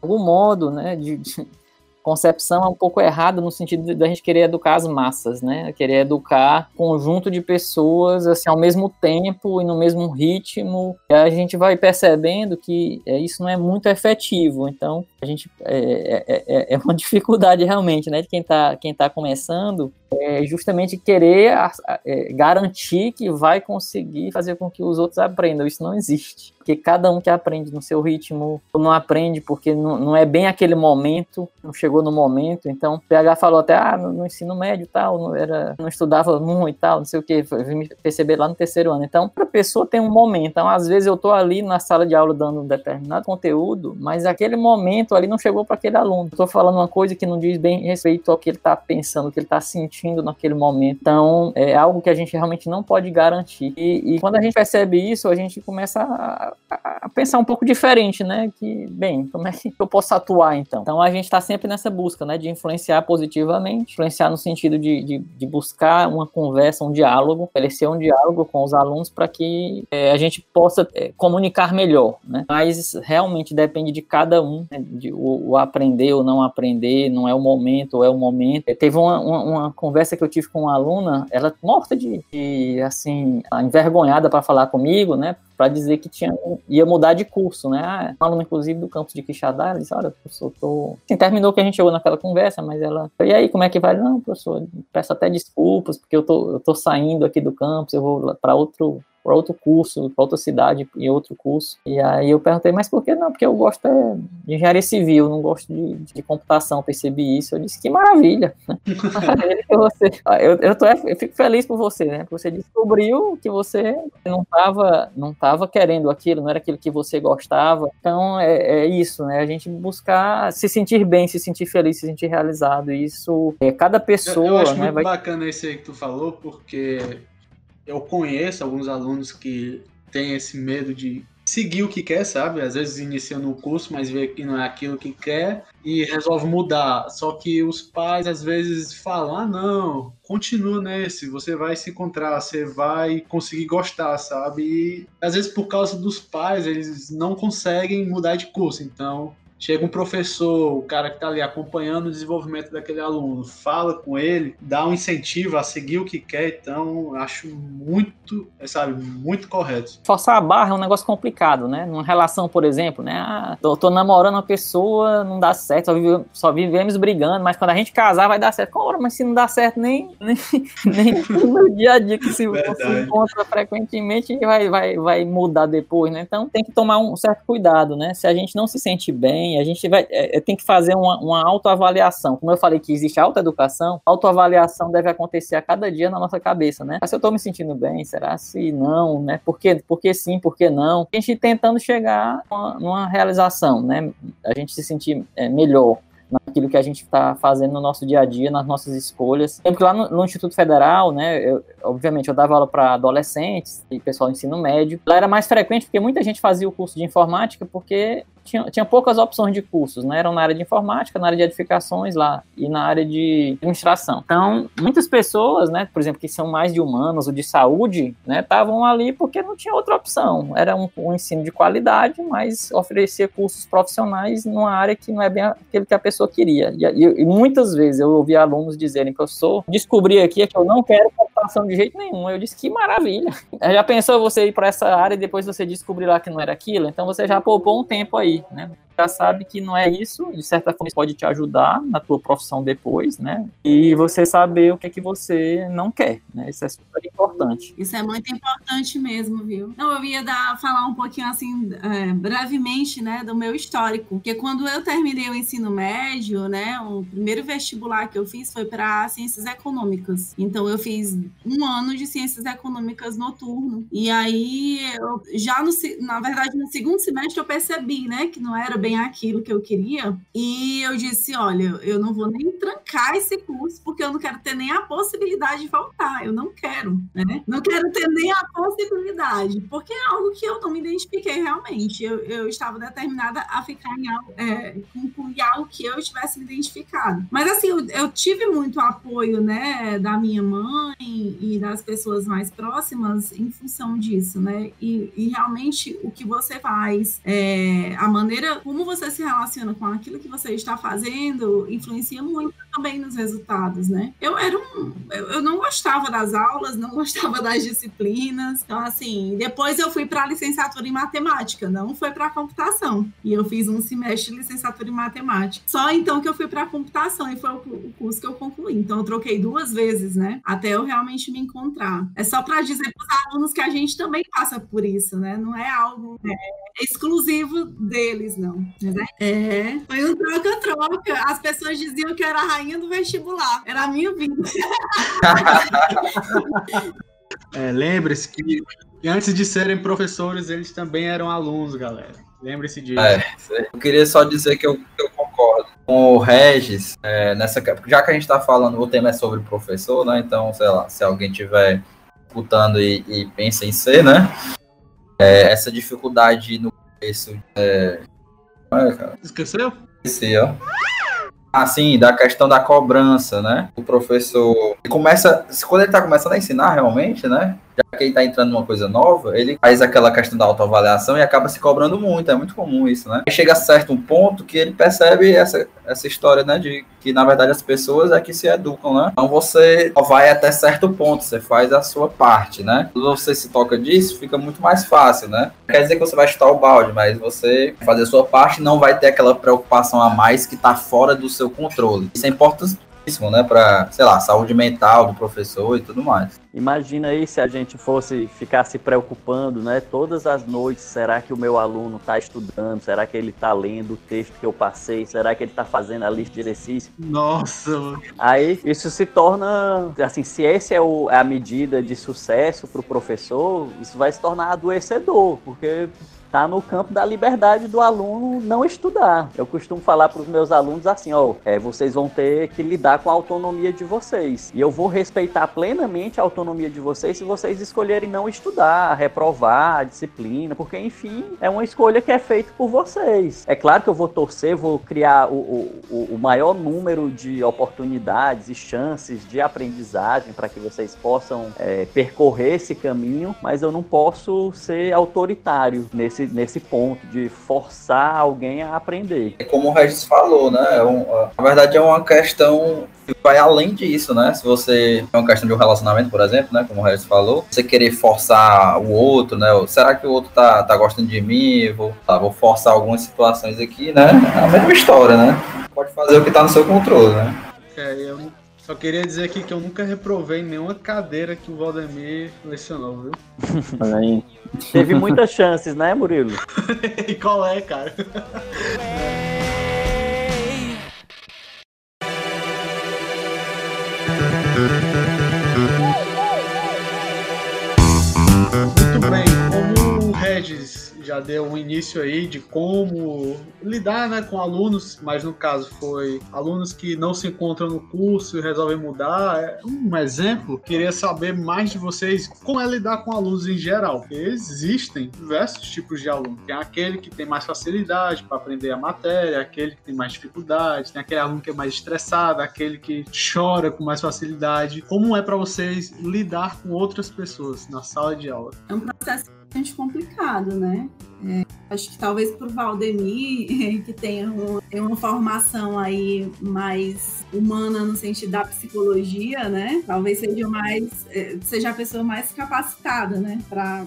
algum modo, né, de, de concepção é um pouco errada no sentido da gente querer educar as massas, né? Querer educar conjunto de pessoas assim ao mesmo tempo e no mesmo ritmo. E a gente vai percebendo que é, isso não é muito efetivo. Então a gente é, é, é, é uma dificuldade realmente, né? De quem está quem tá começando é justamente querer é, garantir que vai conseguir fazer com que os outros aprendam. Isso não existe porque cada um que aprende no seu ritmo, não aprende porque não, não é bem aquele momento, não chegou no momento. Então, o PH falou até, ah, no, no ensino médio tal, não, era, não estudava muito e tal, não sei o que, me perceber lá no terceiro ano. Então, para a pessoa tem um momento. Então, às vezes eu estou ali na sala de aula dando um determinado conteúdo, mas aquele momento ali não chegou para aquele aluno. Estou falando uma coisa que não diz bem respeito ao que ele está pensando, o que ele está sentindo sentindo naquele momento. Então, é algo que a gente realmente não pode garantir. E, e quando a gente percebe isso, a gente começa a, a, pensar um pouco diferente, né? Que, bem, como é que eu posso atuar então? Então, a gente está sempre nessa busca, né? De influenciar positivamente, influenciar no sentido de, de, de buscar uma conversa, um diálogo, oferecer um diálogo com os alunos para que é, a gente possa é, comunicar melhor, né? Mas realmente depende de cada um, né? de, o, o, aprender ou não aprender, não é o momento ou é o momento. É, teve uma, uma, uma, conversa que eu tive com uma aluna, ela morta de, de assim, envergonhada para falar comigo, né? Para dizer que tinha, ia mudar de curso, né? Ah, aluna, inclusive, do campus de Quixadá, ela disse, olha, professor, tô... Assim, terminou que a gente chegou naquela conversa, mas ela, e aí, como é que vai? Não, professor, peço até desculpas, porque eu tô, eu tô saindo aqui do campus, eu vou para outro para outro curso, para outra cidade e outro curso. E aí eu perguntei, mas por que não? Porque eu gosto é de engenharia civil, não gosto de, de computação, percebi isso. Eu disse, que maravilha. você, eu, eu, tô, eu fico feliz por você, né? Porque você descobriu que você não estava não tava querendo aquilo, não era aquilo que você gostava. Então é, é, isso, né? A gente buscar se sentir bem, se sentir feliz, se sentir realizado. Isso é cada pessoa. Eu, eu acho né, muito vai... bacana esse aí que tu falou, porque eu conheço alguns alunos que têm esse medo de seguir o que quer, sabe? Às vezes inicia no curso, mas vê que não é aquilo que quer e resolve mudar. Só que os pais às vezes falam: ah, não, continua nesse, você vai se encontrar, você vai conseguir gostar, sabe? E às vezes por causa dos pais, eles não conseguem mudar de curso. Então, Chega um professor, o cara que está ali acompanhando o desenvolvimento daquele aluno, fala com ele, dá um incentivo a seguir o que quer, então acho muito, sabe, muito correto. Forçar a barra é um negócio complicado, né? Numa relação, por exemplo, né? Ah, tô, tô namorando uma pessoa, não dá certo, só, vive, só vivemos brigando, mas quando a gente casar vai dar certo. Ora, mas se não dá certo nem, nem, nem no dia a dia que se você encontra frequentemente vai, vai, vai mudar depois, né? Então tem que tomar um certo cuidado, né? Se a gente não se sente bem, a gente vai, é, é, tem que fazer uma, uma autoavaliação. Como eu falei que existe autoeducação, autoavaliação deve acontecer a cada dia na nossa cabeça, né? Se eu estou me sentindo bem, será se não, né? Por que, por que sim, por que não? A gente tentando chegar numa, numa realização, né? A gente se sentir é, melhor naquilo que a gente está fazendo no nosso dia a dia, nas nossas escolhas. Lembro que lá no, no Instituto Federal, né, eu, obviamente eu dava aula para adolescentes e pessoal do ensino médio. Lá era mais frequente porque muita gente fazia o curso de informática porque tinha, tinha poucas opções de cursos, né? Eram na área de informática, na área de edificações lá e na área de administração. Então, muitas pessoas, né, por exemplo, que são mais de humanos ou de saúde, né, estavam ali porque não tinha outra opção. Era um, um ensino de qualidade, mas oferecia cursos profissionais numa área que não é bem aquilo que a pessoa queria. E, e, e muitas vezes eu ouvi alunos dizerem, professor, descobri aqui que eu não quero computação de jeito nenhum. Eu disse, que maravilha. Já pensou você ir para essa área e depois você descobrir lá que não era aquilo? Então você já poupou um tempo aí, né? Já sabe que não é isso, de certa forma pode te ajudar na tua profissão depois, né? E você saber o que é que você não quer, né? Isso é super importante. Isso é muito importante mesmo, viu? Não, eu ia dar, falar um pouquinho assim, é, brevemente, né, do meu histórico, porque quando eu terminei o ensino médio, né, o primeiro vestibular que eu fiz foi para ciências econômicas. Então eu fiz um ano de ciências econômicas noturno. E aí, eu, já no, na verdade, no segundo semestre eu percebi, né, que não era bem bem aquilo que eu queria. E eu disse: olha, eu não vou nem trancar esse curso, porque eu não quero ter nem a possibilidade de voltar. Eu não quero, né? Não quero ter nem a possibilidade, porque é algo que eu não me identifiquei realmente. Eu, eu estava determinada a ficar em algo, é, concluir algo que eu tivesse me identificado. Mas assim, eu, eu tive muito apoio, né, da minha mãe e das pessoas mais próximas em função disso, né? E, e realmente o que você faz, é, a maneira como como você se relaciona com aquilo que você está fazendo influencia muito também nos resultados, né? Eu era um, eu, não gostava das aulas, não gostava das disciplinas. Então, assim, depois eu fui para a licenciatura em matemática, não foi para computação. E eu fiz um semestre de licenciatura em matemática. Só então que eu fui para computação e foi o, curso que eu concluí. Então, eu troquei duas vezes, né? Até eu realmente me encontrar. É só para dizer para os alunos que a gente também passa por isso, né? Não é algo é, exclusivo deles, não. É, foi um troca-troca. As pessoas diziam que eu era a rainha do vestibular. Era a minha vida. é, Lembre-se que antes de serem professores, eles também eram alunos, galera. Lembre-se disso. É, eu queria só dizer que eu, eu concordo com o Regis, é, nessa, já que a gente está falando, o tema é sobre professor, né? Então, sei lá, se alguém tiver escutando e, e pensa em ser, né? É, essa dificuldade no começo. É, é, cara, Esqueceu? esqueci, ó. Assim, da questão da cobrança, né? O professor começa, quando ele tá começando a ensinar realmente, né? Já que ele tá entrando numa coisa nova, ele faz aquela questão da autoavaliação e acaba se cobrando muito, é muito comum isso, né? Chega a certo um ponto que ele percebe essa, essa história, né? De que na verdade as pessoas é que se educam, né? Então você vai até certo ponto, você faz a sua parte, né? Quando você se toca disso, fica muito mais fácil, né? Quer dizer que você vai chutar o balde, mas você fazer a sua parte não vai ter aquela preocupação a mais que tá fora do seu controle. Isso é importantíssimo, né? Pra, sei lá, saúde mental do professor e tudo mais. Imagina aí se a gente fosse ficar se preocupando, né? Todas as noites, será que o meu aluno está estudando? Será que ele está lendo o texto que eu passei? Será que ele está fazendo a lista de exercícios? Nossa. Aí isso se torna, assim, se esse é o- a medida de sucesso para o professor, isso vai se tornar adoecedor, porque tá no campo da liberdade do aluno não estudar. Eu costumo falar para os meus alunos assim, ó, é, vocês vão ter que lidar com a autonomia de vocês. E eu vou respeitar plenamente a autonomia de vocês se vocês escolherem não estudar, reprovar a disciplina, porque enfim, é uma escolha que é feita por vocês. É claro que eu vou torcer, vou criar o, o, o- o maior número de oportunidades e chances de aprendizagem para que vocês possam é, percorrer esse caminho, mas eu não posso ser autoritário nesse, nesse ponto de forçar alguém a aprender. É como o Regis falou, né? É um- na verdade é uma questão que vai além disso, né? Se você é uma questão de um relacionamento, por exemplo, né? Como o Regis falou, você querer forçar o outro, né? Será que o outro tá, tá gostando de mim? Vou, tá, vou forçar algumas situações aqui, né? É a mesma história, né? Pode fazer o que tá no seu controle, né? É, eu só queria dizer aqui que eu nunca reprovei nenhuma cadeira que o Valdemir lecionou, viu? Olha aí. Teve muitas chances, né, Murilo? E qual é, cara? Regis já deu um início aí de como lidar né, com alunos, mas no caso foi alunos que não se encontram no curso e resolvem mudar. É um exemplo, queria saber mais de vocês como é lidar com alunos em geral, porque existem diversos tipos de aluno. Tem aquele que tem mais facilidade para aprender a matéria, aquele que tem mais dificuldade, tem aquele aluno que é mais estressado, aquele que chora com mais facilidade. Como é para vocês lidar com outras pessoas na sala de aula? É um processo bastante complicado, né? É, acho que talvez para o Valdemir, que tenha uma, tem uma formação aí mais humana no sentido da psicologia, né? Talvez seja mais é, seja a pessoa mais capacitada, né? Para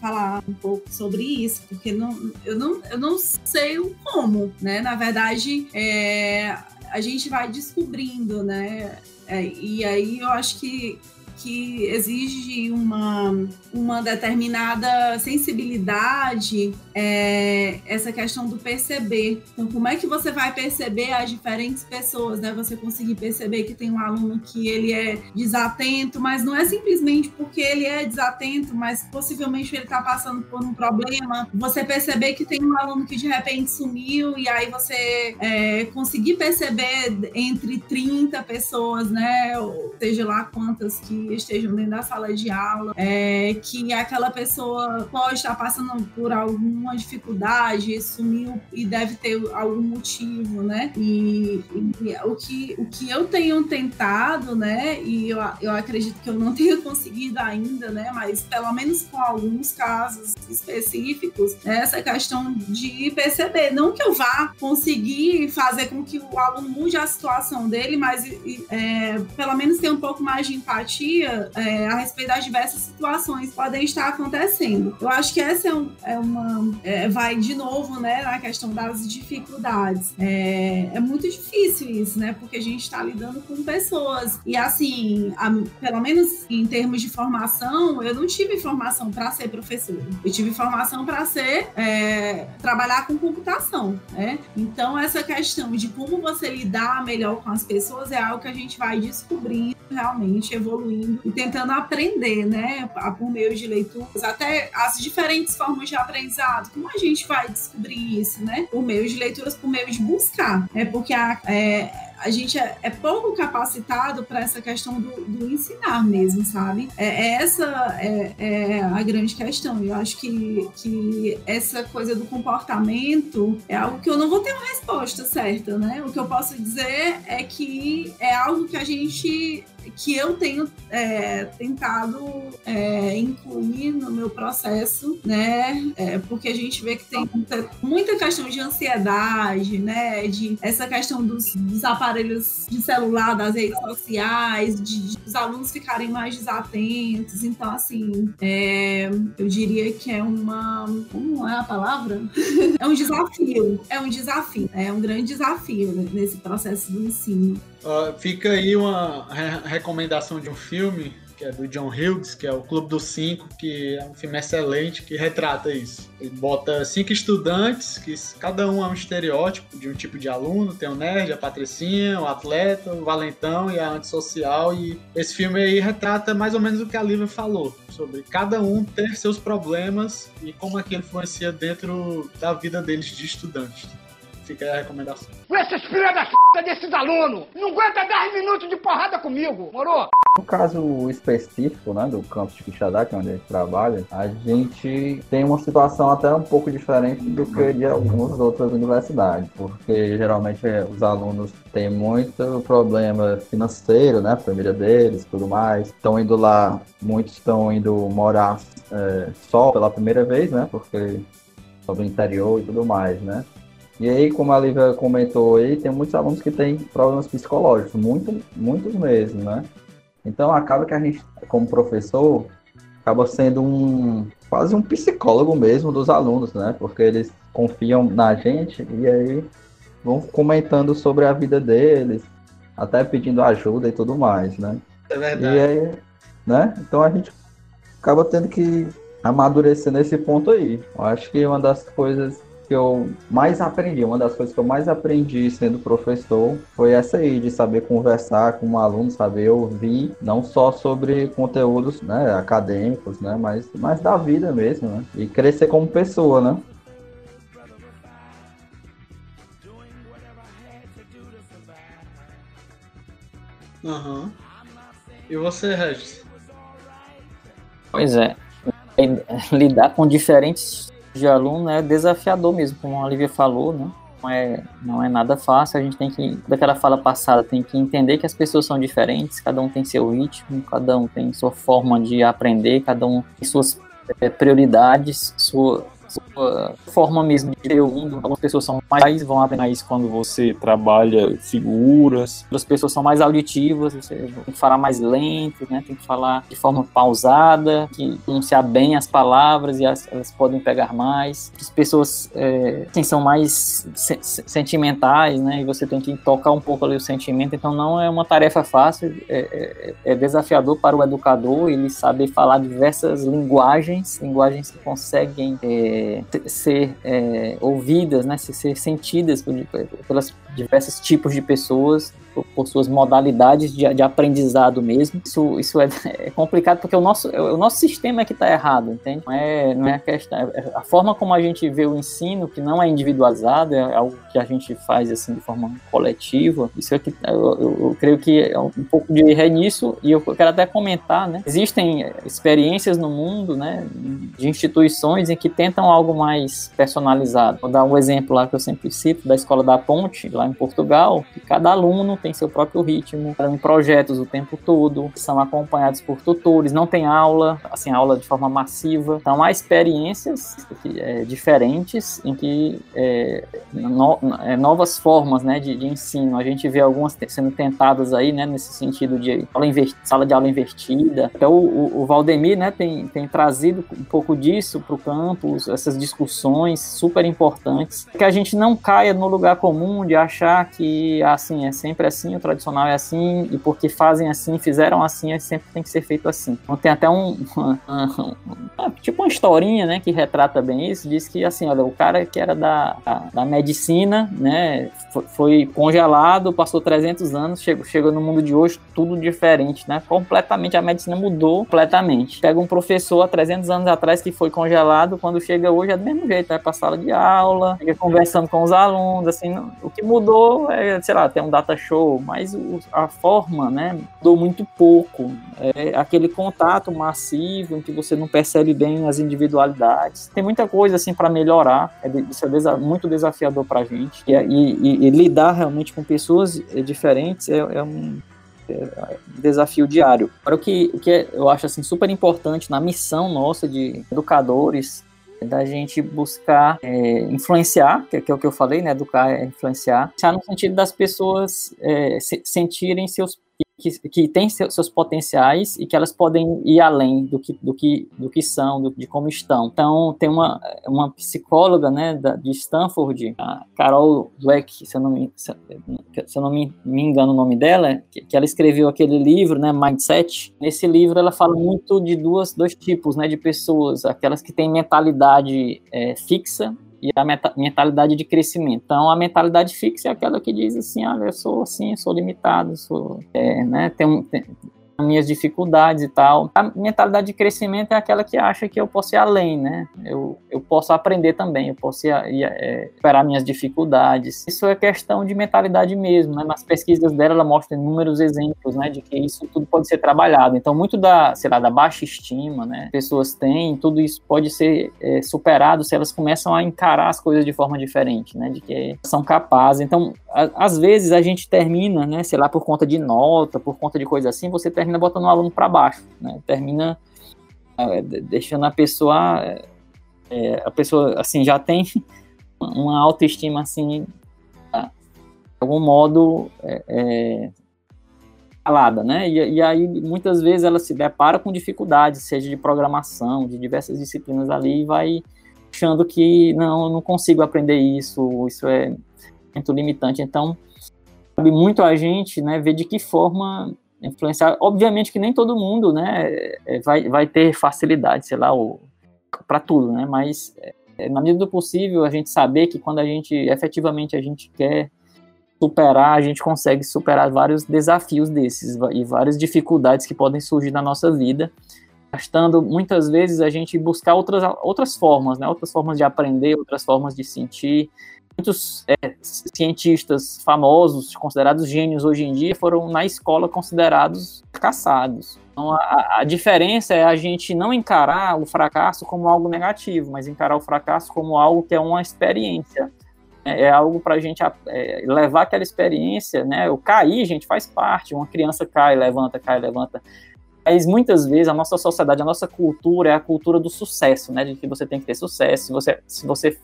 falar um pouco sobre isso, porque não, eu, não, eu não sei o como, né? Na verdade, é, a gente vai descobrindo, né? É, e aí eu acho que que exige uma, uma determinada sensibilidade, é, essa questão do perceber. Então, como é que você vai perceber as diferentes pessoas, né? Você conseguir perceber que tem um aluno que ele é desatento, mas não é simplesmente porque ele é desatento, mas possivelmente ele está passando por um problema. Você perceber que tem um aluno que de repente sumiu e aí você é, conseguir perceber entre 30 pessoas, né? Ou seja lá quantas que estejam dentro da sala de aula, é, que aquela pessoa pode estar passando por alguma dificuldade, sumiu e deve ter algum motivo, né? E, e o, que, o que eu tenho tentado, né? E eu, eu acredito que eu não tenha conseguido ainda, né? Mas pelo menos com alguns casos específicos, né, essa questão de perceber, não que eu vá conseguir fazer com que o aluno mude a situação dele, mas é, pelo menos ter um pouco mais de empatia é, a respeito das diversas situações que podem estar acontecendo. Eu acho que essa é, um, é uma. é, vai de novo né, na questão das dificuldades. É, é muito difícil isso, né? Porque a gente está lidando com pessoas. E assim, a- pelo menos em termos de formação, eu não tive formação para ser professor. Eu tive formação para ser é, trabalhar com computação, né? Então essa questão de como você lidar melhor com as pessoas é algo que a gente vai descobrindo realmente, evoluindo e tentando aprender, né, por meio de leituras, até as diferentes formas de aprendizado. Como a gente vai descobrir isso, né? Por meio de leituras, por meio de buscar. É porque a, é, a gente é, é pouco capacitado para essa questão do, do ensinar mesmo, sabe? É, é essa é, é a grande questão. Eu acho que, que essa coisa do comportamento é algo que eu não vou ter uma resposta certa, né? O que eu posso dizer é que é algo que a gente que eu tenho é, tentado é, incluir no meu processo, né? É, porque a gente vê que tem muita, muita questão de ansiedade, né? De essa questão dos, dos aparelhos de celular, das redes sociais, de, de os alunos ficarem mais desatentos. Então, assim, é, eu diria que é uma. Como é a palavra? é um desafio. É um desafio. É um grande desafio né, nesse processo do ensino. Ó, fica aí uma re- recomendação de um filme que é do John Hughes, que é o Clube dos Cinco, que é um filme excelente que retrata isso. Ele bota cinco estudantes, que cada um é um estereótipo de um tipo de aluno. Tem o nerd, a patricinha, o atleta, o valentão e a antissocial. E esse filme aí retrata mais ou menos o que a Lívia falou, sobre cada um ter seus problemas e como aquilo influencia dentro da vida deles de estudante. Fica aí a recomendação. Com esses filha da p desses alunos, não aguenta 10 minutos de porrada comigo, morou? No caso específico, né, do campus de Quixadá, que é onde a gente trabalha, a gente tem uma situação até um pouco diferente do que de algumas outras universidades, porque geralmente eh, os alunos têm muito problema financeiro, né, a família deles, tudo mais. Estão indo lá, muitos estão indo morar eh, só pela primeira vez, né, porque sobre o interior e tudo mais, né. E aí, como a Lívia comentou aí, tem muitos alunos que têm problemas psicológicos, muito, muitos mesmo, né? Então acaba que a gente, como professor, acaba sendo um quase um psicólogo mesmo dos alunos, né? Porque eles confiam na gente e aí vão comentando sobre a vida deles, até pedindo ajuda e tudo mais, né? É E verdade. aí, né? Então a gente acaba tendo que amadurecer nesse ponto aí. Eu acho que uma das coisas que eu mais aprendi, uma das coisas que eu mais aprendi sendo professor foi essa aí, de saber conversar com um aluno, saber ouvir, não só sobre conteúdos né, acadêmicos, né, mas, mas da vida mesmo, né? E crescer como pessoa, né? Aham. E você, Regis? Pois é. É, Lidar com diferentes de aluno é desafiador mesmo, como a Olivia falou, né? Não é, não é nada fácil, a gente tem que, daquela fala passada, tem que entender que as pessoas são diferentes, cada um tem seu ritmo, cada um tem sua forma de aprender, cada um tem suas eh, prioridades, sua, sua forma mesmo de ter o mundo. Algumas pessoas são mais, vão aprender Mas quando você trabalha figuras, outras pessoas são mais auditivas, você tem que falar mais lento, né? Tem que falar de forma pausada, que pronunciar bem as palavras e as- elas podem pegar mais. As pessoas é, são mais se- sentimentais, né? E você tem que tocar um pouco ali o sentimento, então não é uma tarefa fácil, é, é- é desafiador para o educador ele saber falar diversas linguagens, linguagens que conseguem é, ser é, ouvidas, né? Ser, sentidas pelas diversos tipos de pessoas, por, por suas modalidades de, de aprendizado mesmo. Isso, isso é, é complicado porque o nosso, o nosso sistema é que está errado, entende? Não é, não é a questão. é a forma como a gente vê o ensino, que não é individualizado, é algo que a gente faz assim de forma coletiva. Isso é que eu, eu- eu creio que é um pouco de nisso, e eu quero até comentar, né? Existem experiências no mundo, né? De instituições em que tentam algo mais personalizado. Vou dar um exemplo lá que eu sempre cito, da Escola da Ponte, lá em Portugal, que cada aluno tem seu próprio ritmo, em projetos o tempo todo, são acompanhados por tutores, não tem aula, assim, aula de forma massiva. Então, há experiências é, diferentes em que é, no- é, novas formas né, de, de ensino, a gente vê algumas sendo tentadas aí, né, nesse sentido de aula sala de aula invertida. Então, o, o- o Valdemir né, tem, tem trazido um pouco disso para o campus, essas discussões super importantes, que a gente não caia no lugar comum de achar achar que assim é sempre assim, o tradicional é assim, e porque fazem assim, fizeram assim, é sempre tem que ser feito assim. Então tem até um, tipo uma historinha, né, que retrata bem isso, diz que assim, olha, o cara que era da, da medicina, né, foi congelado, passou 300 anos, chegou, chegou no mundo de hoje, tudo diferente, né, completamente, a medicina mudou completamente. Pega um professor há 300 anos atrás que foi congelado, quando chega hoje é do mesmo jeito, vai pra sala de aula, fica conversando com os alunos, assim, o que mudou é, sei lá, tem um data show, mas o, a forma, né, mudou muito pouco. É aquele contato massivo em que você não percebe bem as individualidades. Tem muita coisa, assim, para melhorar, é, isso é desa muito desafiador pra gente, e, e, e, lidar realmente com pessoas é, diferentes é, é um é, desafio diário. Agora, o que, o que eu acho assim, super importante na missão nossa de educadores da gente buscar é, influenciar, que, que, é o que eu falei, né? Educar é influenciar, no sentido das pessoas é, se, sentirem seus que, que têm seus potenciais e que elas podem ir além do que, do que, do que são, do, de como estão. Então, tem uma, uma psicóloga né, da, de Stanford, a Carol Dweck, se eu não me, se, eu não me, me engano o nome dela, que, que, ela escreveu aquele livro, né, Mindset. Nesse livro, ela fala muito de duas, dois tipos né, de pessoas, aquelas que têm mentalidade é, fixa e a mentalidade de crescimento. Então, a mentalidade fixa é aquela que diz assim, ah, eu sou assim, sou limitado, sou, é, né, tem, tem, minhas dificuldades e tal. A mentalidade de crescimento é aquela que acha que eu posso ir além, né? Eu, eu posso aprender também, eu posso ir, ir, é, superar minhas dificuldades. Isso é questão de mentalidade mesmo, né? Nas pesquisas dela, ela mostra inúmeros exemplos, né? De que isso tudo pode ser trabalhado. Então, muito da, sei lá, da baixa estima, né? Pessoas têm, tudo isso pode ser é, superado se elas começam a encarar as coisas de forma diferente, né? De que são capazes. Então, a, às vezes a gente termina, né? Sei lá, por conta de nota, por conta de coisa assim, você termina termina botando o aluno para baixo, né? Termina é, deixando a pessoa, é, a pessoa assim já tem uma autoestima assim, tá? de algum modo é, é, calada, né? E, e, aí muitas vezes ela se depara com dificuldades, seja de programação, de diversas disciplinas ali, e vai achando que não, não consigo aprender isso, isso é muito limitante. Então, cabe muito a gente, né, ver de que forma influenciar. Obviamente que nem todo mundo, né, é, vai, vai ter facilidade, sei lá, para tudo, né, mas é, na medida do possível a gente saber que quando a gente efetivamente a gente quer superar, a gente consegue superar vários desafios desses e várias dificuldades que podem surgir na nossa vida, gastando muitas vezes a gente buscar outras, outras formas, né, outras formas de aprender, outras formas de sentir, muitos é, cientistas famosos, considerados gênios hoje em dia, foram na escola considerados fracassados. Então, a, a, diferença é a gente não encarar o fracasso como algo negativo, mas encarar o fracasso como algo que é uma experiência. É, é algo para a gente é, levar aquela experiência, né? O cair, gente, faz parte. Uma criança cai, levanta, cai, levanta. Mas muitas vezes a nossa sociedade, a nossa cultura é a cultura do sucesso, né? De que você tem que ter sucesso. Se você, se você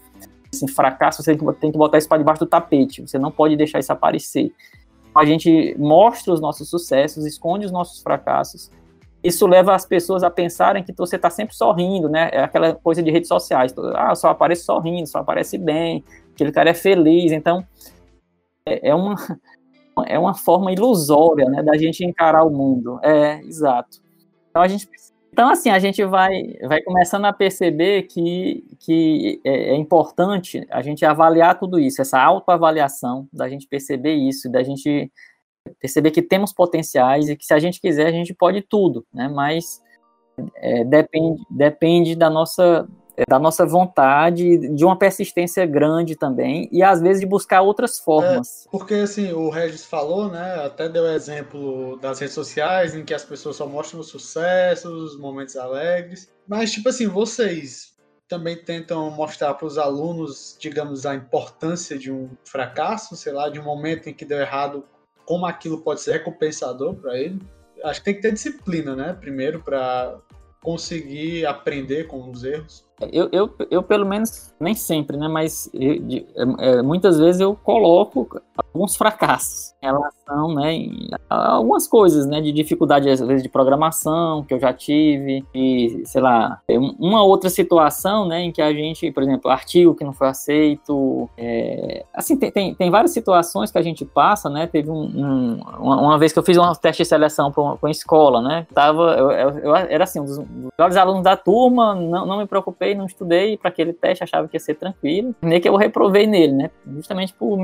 assim, fracasso, você tem que botar isso para debaixo do tapete, você não pode deixar isso aparecer. A gente mostra os nossos sucessos, esconde os nossos fracassos. Isso leva as pessoas a pensarem que você está sempre sorrindo, né? É aquela coisa de redes sociais. Ah, só aparece sorrindo, só aparece bem, aquele cara é feliz. Então, é, é uma, é uma forma ilusória, né, da gente encarar o mundo. É, exato. Então, a gente precisa então, assim, a gente vai, vai começando a perceber que, que é, é importante a gente avaliar tudo isso, essa autoavaliação, da gente perceber isso, da gente perceber que temos potenciais e que se a gente quiser, a gente pode tudo, né? Mas é, depende, depende da nossa da nossa vontade, de uma persistência grande também, e às vezes de buscar outras formas. É, porque assim, o Regis falou, né? Até deu exemplo das redes sociais, em que as pessoas só mostram os sucessos, os momentos alegres. Mas, tipo assim, vocês também tentam mostrar para os alunos, digamos, a importância de um fracasso, sei lá, de um momento em que deu errado, como aquilo pode ser recompensador para ele. Acho que tem que ter disciplina, né? Primeiro, para conseguir aprender com os erros. Eu, eu, eu, pelo menos, nem sempre, né? Mas eu, de, é, muitas vezes eu coloco alguns fracassos em relação, né? A algumas coisas, né? De dificuldade, às vezes, de programação que eu já tive, e, sei lá, uma outra situação, né? Em que a gente, por exemplo, artigo que não foi aceito. É, assim, tem, tem, tem, várias situações que a gente passa, né? Teve um, um, uma, uma, vez que eu fiz um teste de seleção para uma, escola, né? Tava, eu, eu, eu era assim, um dos melhores alunos da turma, não, não me preocupei, não estudei para aquele teste, achava que ia ser tranquilo. Nem que eu reprovei nele, né? Justamente por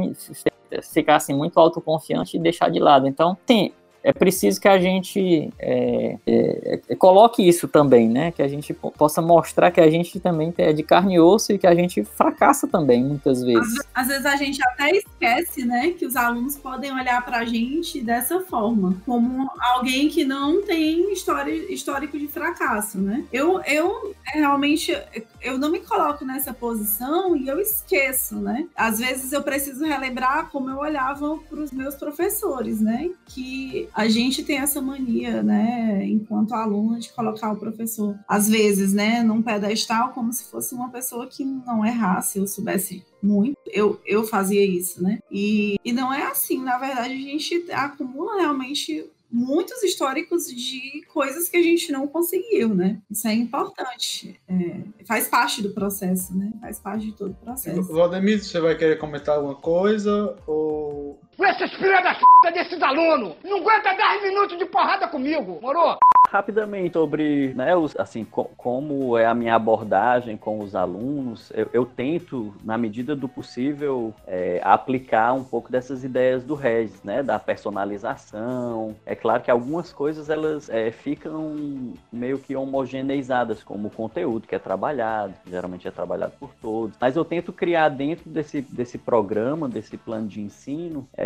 ficar assim muito autoconfiante e deixar de lado. Então, sim, é preciso que a gente é, é, é, coloque isso também, né? Que a gente possa mostrar que a gente também é de carne e osso e que a gente fracassa também, muitas vezes. Às, às vezes a gente até esquece, né? Que os alunos podem olhar para a gente dessa forma, como alguém que não tem história, histórico de fracasso, né? Eu, eu realmente eu não me coloco nessa posição e eu esqueço, né? Às vezes eu preciso relembrar como eu olhava para os meus professores, né? Que a gente tem essa mania, né, enquanto aluno, de colocar o professor, às vezes, né, num pedestal, como se fosse uma pessoa que não errasse ou soubesse muito. Eu, eu fazia isso, né? E, e não é assim, na verdade, a gente acumula realmente muitos históricos de coisas que a gente não conseguiu, né? Isso é importante. É, faz parte do processo, né? Faz parte de todo o processo. Valdemir, você vai querer comentar alguma coisa? Ou. Esses filha da p desses alunos! Não aguenta 10 minutos de porrada comigo, moro? Rapidamente sobre, né, os, assim, co como é a minha abordagem com os alunos, eu, eu tento, na medida do possível, é, aplicar um pouco dessas ideias do Regis, né, da personalização. É claro que algumas coisas elas é, ficam meio que homogeneizadas, como o conteúdo que é trabalhado, geralmente é trabalhado por todos. Mas eu tento criar dentro desse, desse programa, desse plano de ensino, é,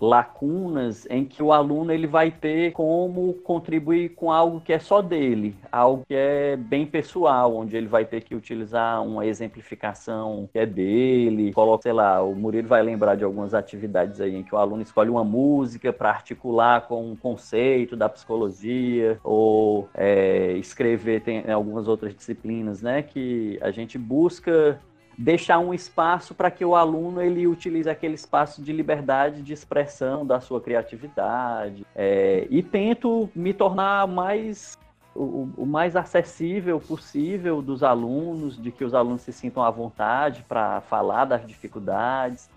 lacunas em que o aluno ele vai ter como contribuir com algo que é só dele, algo que é bem pessoal, onde ele vai ter que utilizar uma exemplificação que é dele. Coloca, sei lá, o Murilo vai lembrar de algumas atividades aí em que o aluno escolhe uma música para articular com um conceito da psicologia, ou é, escrever, tem algumas outras disciplinas, né, que a gente busca deixar um espaço para que o aluno ele utilize aquele espaço de liberdade de expressão da sua criatividade é, e tento me tornar mais o, o, mais acessível possível dos alunos, de que os alunos se sintam à vontade para falar das dificuldades.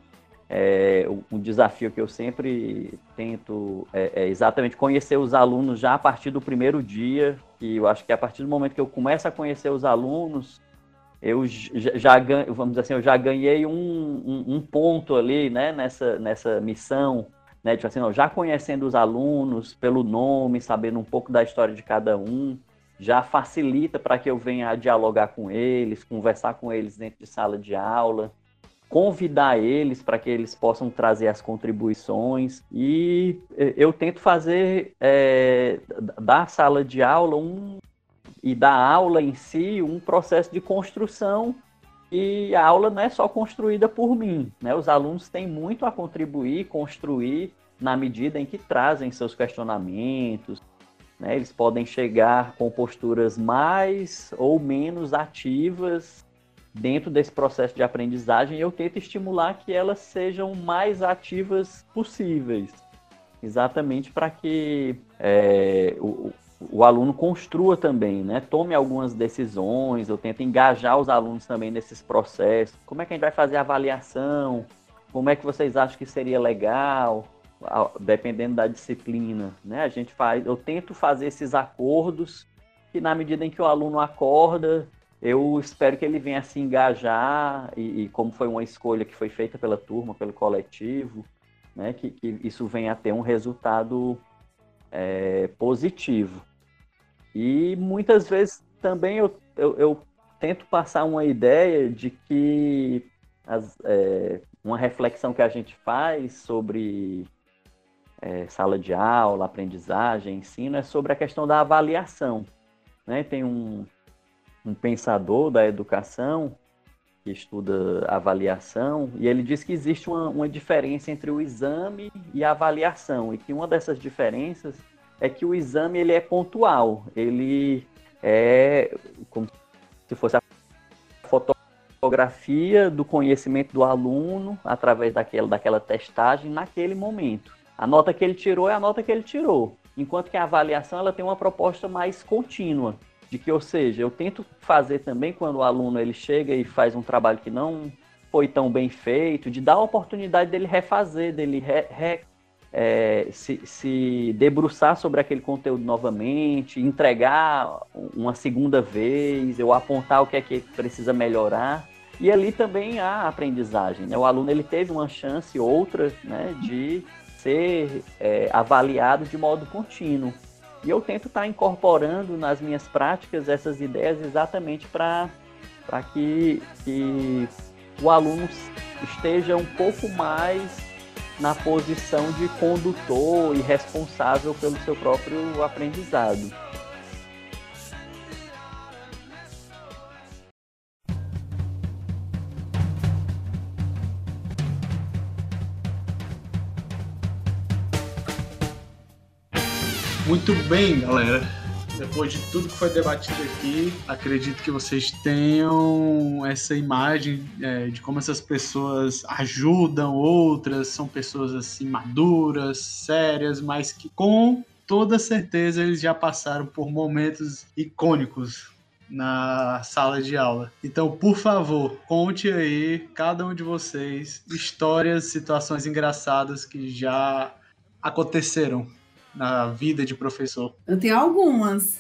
É, um desafio que eu sempre tento é, é, exatamente conhecer os alunos já a partir do primeiro dia, e eu acho que a partir do momento que eu começo a conhecer os alunos, eu já vamos dizer assim, eu já ganhei um, um, um, ponto ali, né, nessa, nessa missão, né, tipo assim, já conhecendo os alunos pelo nome, sabendo um pouco da história de cada um, já facilita para que eu venha dialogar com eles, conversar com eles dentro de sala de aula, convidar eles para que eles possam trazer as contribuições e eu tento fazer é, da sala de aula um, e da aula em si um processo de construção e a aula não é só construída por mim, né? Os alunos têm muito a contribuir, construir na medida em que trazem seus questionamentos, né? Eles podem chegar com posturas mais ou menos ativas dentro desse processo de aprendizagem. Eu tento estimular que elas sejam mais ativas possíveis, exatamente para que é, o, o aluno construa também, né? Tome algumas decisões, eu tento engajar os alunos também nesses processos. Como é que a gente vai fazer a avaliação? Como é que vocês acham que seria legal? Dependendo da disciplina, né? A gente faz, eu tento fazer esses acordos que na medida em que o aluno acorda, eu espero que ele venha se engajar e, e como foi uma escolha que foi feita pela turma, pelo coletivo, né? Que, que isso venha a ter um resultado é, positivo. E muitas vezes também eu, eu, eu, tento passar uma ideia de que as, é, uma reflexão que a gente faz sobre é, sala de aula, aprendizagem, ensino, é sobre a questão da avaliação. Né? Tem um, um pensador da educação que estuda avaliação, e ele diz que existe uma, uma diferença entre o exame e a avaliação, e que uma dessas diferenças é que o exame ele é pontual, ele é como se fosse fotografia do conhecimento do aluno através daquela, daquela testagem naquele momento. A nota que ele tirou é a nota que ele tirou, enquanto que a avaliação ela tem uma proposta mais contínua, de que, ou seja, eu tento fazer também quando o aluno ele chega e faz um trabalho que não foi tão bem feito, de dar a oportunidade dele refazer, dele re, re, é, se, se debruçar sobre aquele conteúdo novamente, entregar uma segunda vez, eu apontar o que é que precisa melhorar. E ali também há aprendizagem. Né? O aluno ele teve uma chance, outra, né, de ser é, avaliado de modo contínuo. E eu tento estar incorporando nas minhas práticas essas ideias exatamente para que, que o aluno esteja um pouco mais na posição de condutor e responsável pelo seu próprio aprendizado. Muito bem, galera. Depois de tudo que foi debatido aqui, acredito que vocês tenham essa imagem é, de como essas pessoas ajudam outras, são pessoas assim maduras, sérias, mas que com toda certeza eles já passaram por momentos icônicos na sala de aula. Então, por favor, conte aí, cada um de vocês, histórias, situações engraçadas que já aconteceram na vida de professor. Eu tenho algumas.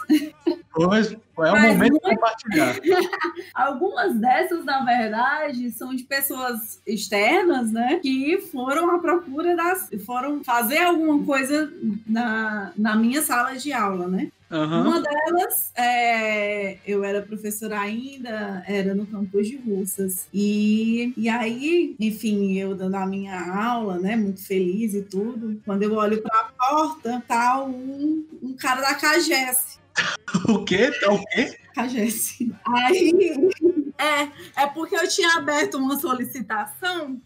É o Mas momento de muito- compartilhar. Algumas dessas, na verdade, são de pessoas externas, né? Que foram à procura das. foram fazer alguma coisa na, na minha sala de aula, né? Aham. Uma delas, é, eu era professora ainda, era no campus de Russas. E, e aí, enfim, eu dando a minha aula, né, muito feliz e tudo. Quando eu olho para a porta, tá um, um cara da CAGES. O quê? Tá o quê? CAGES. Aí, é, é porque eu tinha aberto uma solicitação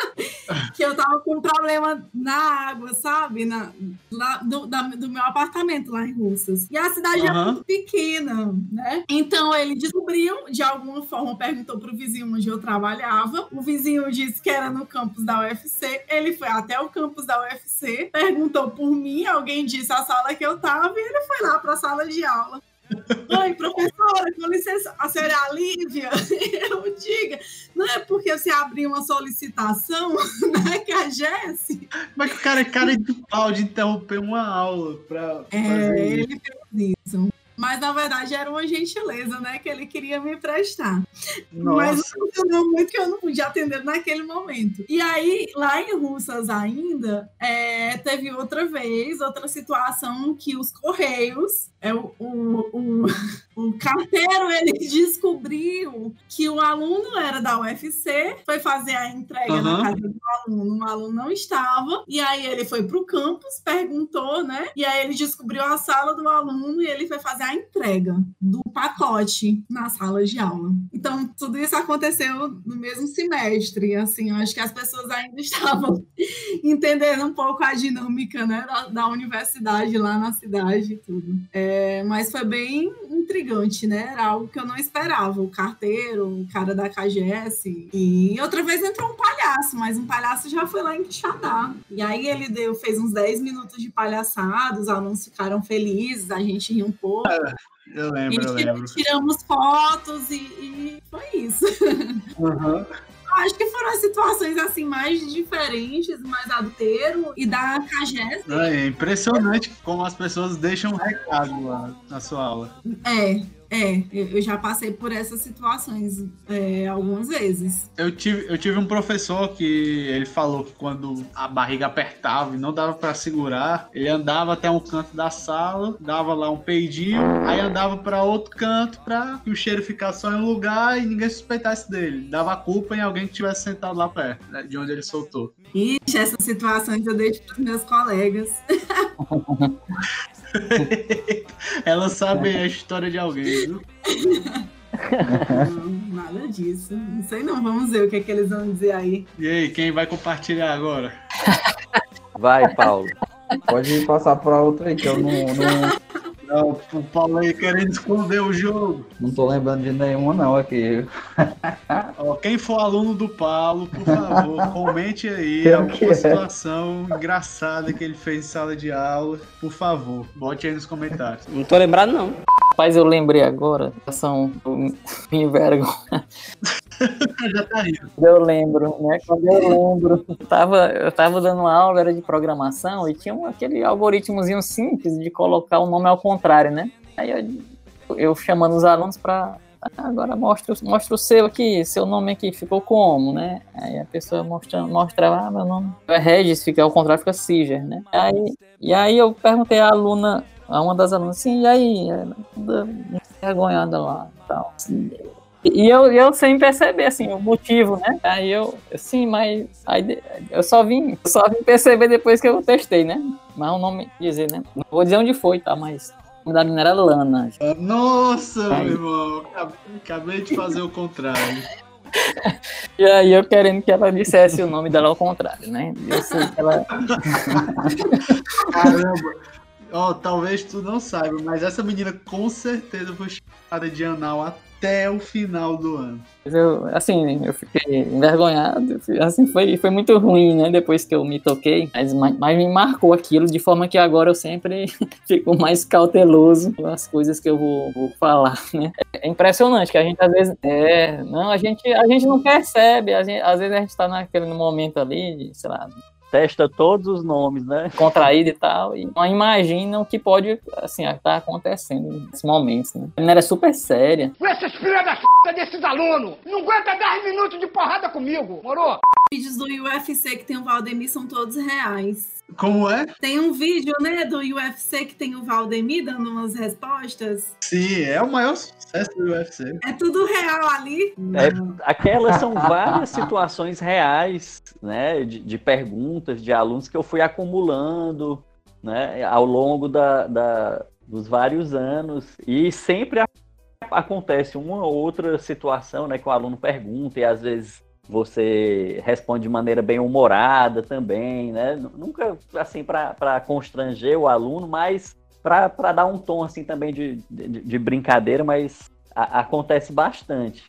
que eu tava com problema na água, sabe? Na, lá do, da- do meu apartamento lá em Russas. E a cidade é Aham. muito pequena, né? Então ele descobriu, de alguma forma, perguntou pro vizinho onde eu trabalhava. O vizinho disse que era no campus da UFC. Ele foi até o campus da UFC, perguntou por mim, alguém disse a sala que eu tava, e ele foi lá pra sala de aula. Oi, professora, com licença, a senhora é a Lívia? Eu diga, não é porque você abriu uma solicitação, né, que a Jesse, Mas o cara é cara de pau de interromper uma aula pra é, ele fez isso. Mas, na verdade, era uma gentileza, né, que ele queria me prestar. Mas Nossa. não funcionou muito que eu não podia atender naquele momento. E aí, lá em Russas ainda, é, teve outra vez, outra situação que os Correios, é, o, o, o, o carteiro, ele descobriu que o aluno era da UFC, foi fazer a entrega na Aham. casa do aluno, o aluno não estava, e aí ele foi para o campus, perguntou, né? E aí ele descobriu a sala do aluno e ele foi fazer a entrega do pacote na sala de aula. Então, tudo isso aconteceu no mesmo semestre, assim, eu acho que as pessoas ainda estavam entendendo um pouco a dinâmica, né, da, da universidade lá na cidade e tudo. É, mas foi bem intrigante, né, era algo que eu não esperava, o carteiro, o cara da KGS, e outra vez entrou um palhaço, mas um palhaço já foi lá em Quixadá, e aí ele deu, fez uns 10 minutos de palhaçada, os alunos ficaram felizes, a gente riu um pouco, Eu e lembro, eu tira- lembro. tiramos fotos e, e foi isso. Aham. Eu acho que foram as situações assim mais diferentes, mais adulteiro e da CAGES. É impressionante como as pessoas deixam um recado lá na sua aula. É, é, eu já passei por essas situações é, algumas vezes. Eu tive, eu tive um professor que ele falou que quando a barriga apertava e não dava pra segurar, ele andava até um canto da sala, dava lá um peidinho, aí andava pra outro canto pra que o cheiro ficasse só em um lugar e ninguém suspeitasse dele. Dava a culpa em alguém que tivesse sentado lá perto, né, de onde ele soltou. Ixi, essas situações eu deixo para os meus colegas. Ela sabe a história de alguém, viu? Não, nada disso. Não sei não, vamos ver o que, é que eles vão dizer aí. E aí, quem vai compartilhar agora? Vai, Paulo. Pode passar pra outra aí, que eu não. não... Não, o Paulo aí querendo esconder o jogo. Não tô lembrando de nenhuma, não, aqui. Ó, quem for aluno do Paulo, por favor, comente aí Eu alguma quero. situação engraçada que ele fez em sala de aula. Por favor, bote aí nos comentários. Não tô lembrado, não. Rapaz, eu lembrei agora, são me envergonho. Já tá rindo. Eu lembro, né? Quando eu lembro, eu tava, eu tava dando aula, era de programação, e tinha um, aquele algoritmozinho simples de colocar o nome ao contrário, né? Aí eu, eu chamando os alunos para agora mostra, mostra o seu aqui, seu nome aqui ficou como, né? Aí a pessoa mostra, mostra ah, meu nome é Regis, fica ao contrário, fica Ciger, né? Aí, e aí eu perguntei à aluna, a uma das alunas, assim, e aí, ela toda envergonhada lá tal. E eu, eu sem perceber, assim, o motivo, né? Aí eu, sim, mas aí eu só vim, só vim perceber depois que eu testei, né? Mas o nome, dizer, né? Não vou dizer onde foi, tá? Mas o nome da menina era Lana. Nossa, Aí. meu irmão, acabei de fazer o contrário. E aí eu querendo que ela dissesse o nome dela ao contrário, né? Eu sei que ela. Caramba. Ó, talvez tu não saiba, mas essa menina com certeza foi chamada de anal até o final do ano. Eu, assim, eu fiquei envergonhado. Assim, foi, foi muito ruim, né? Depois que eu me toquei. Mas, ma- mas me marcou aquilo, de forma que agora eu sempre fico mais cauteloso com as coisas que eu vou, vou falar, né? É impressionante que a gente às vezes. É, não, a gente, a gente não percebe. Gente, às vezes a gente tá naquele momento ali, de, sei lá, Testa todos os nomes, né? contraído e tal, e não imagina o que pode, assim, estar acontecendo nesses momentos, né? A menina era super séria. Esses filha da desses alunos não aguenta 10 minutos de porrada comigo, morou? Vídeos do UFC que tem o Valdemir são todos reais. Como é? Tem um vídeo, né, do UFC que tem o Valdemir dando umas respostas. Sim, é o maior sucesso do UFC. É tudo real ali. É, aquelas são várias situações reais, né, de, de perguntas de alunos que eu fui acumulando, né, ao longo da, da- dos vários anos e sempre acontece uma ou outra situação, né, que o aluno pergunta e às vezes você responde de maneira bem humorada também, né, nunca assim para constranger o aluno, mas para dar um tom assim também de, de, de brincadeira, mas a- acontece bastante.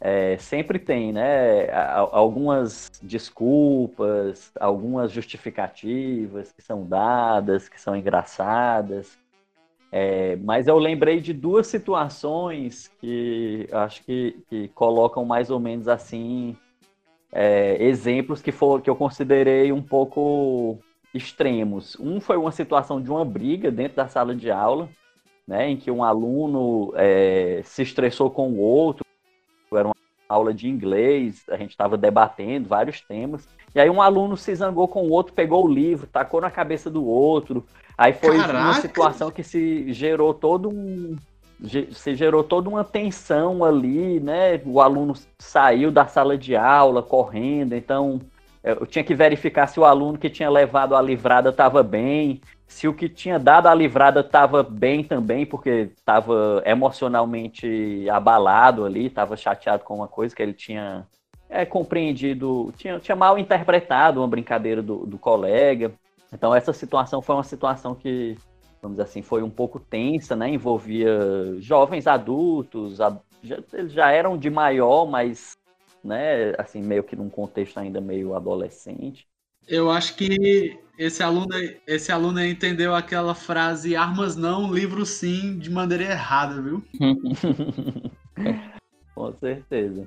É, sempre tem, né? Algumas desculpas, algumas justificativas que são dadas, que são engraçadas. É, mas eu lembrei de duas situações que acho que, que colocam mais ou menos assim é, exemplos que, for, que eu considerei um pouco extremos. Um foi uma situação de uma briga dentro da sala de aula, né, em que um aluno é, se estressou com o outro. Era uma aula de inglês, a gente estava debatendo vários temas. E aí um aluno se zangou com o outro, pegou o livro, tacou na cabeça do outro. Aí foi uma Caraca! situação que se gerou todo um se gerou toda uma tensão ali, né? O aluno saiu da sala de aula correndo, então eu tinha que verificar se o aluno que tinha levado a livrada estava bem, se o que tinha dado a livrada estava bem também, porque estava emocionalmente abalado ali, estava chateado com uma coisa que ele tinha é, compreendido, tinha, tinha mal interpretado uma brincadeira do, do colega. Então essa situação foi uma situação que, vamos dizer assim, foi um pouco tensa, né? Envolvia jovens adultos, a- já, eles já eram de maior, mas, né, assim, meio que num contexto ainda meio adolescente. Eu acho que esse aluno, esse aluno entendeu aquela frase armas não, livro sim, de maneira errada, viu? Com certeza.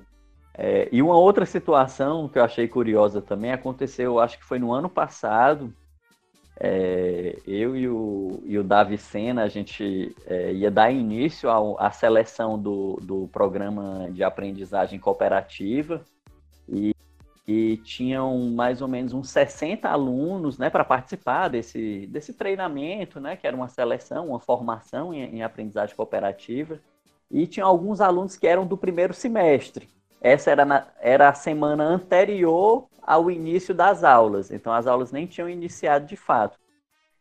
É, e uma outra situação que eu achei curiosa também aconteceu, acho que foi no ano passado. É, eu e o, e o Davi Sena, a gente é, ia dar início à seleção do, do programa de aprendizagem cooperativa e, e tinham mais ou menos uns 60 alunos né, para participar desse, desse treinamento, né, que era uma seleção, uma formação em, em aprendizagem cooperativa. E tinha alguns alunos que eram do primeiro semestre. Essa era, na- era a semana anterior ao início das aulas, então as aulas nem tinham iniciado de fato.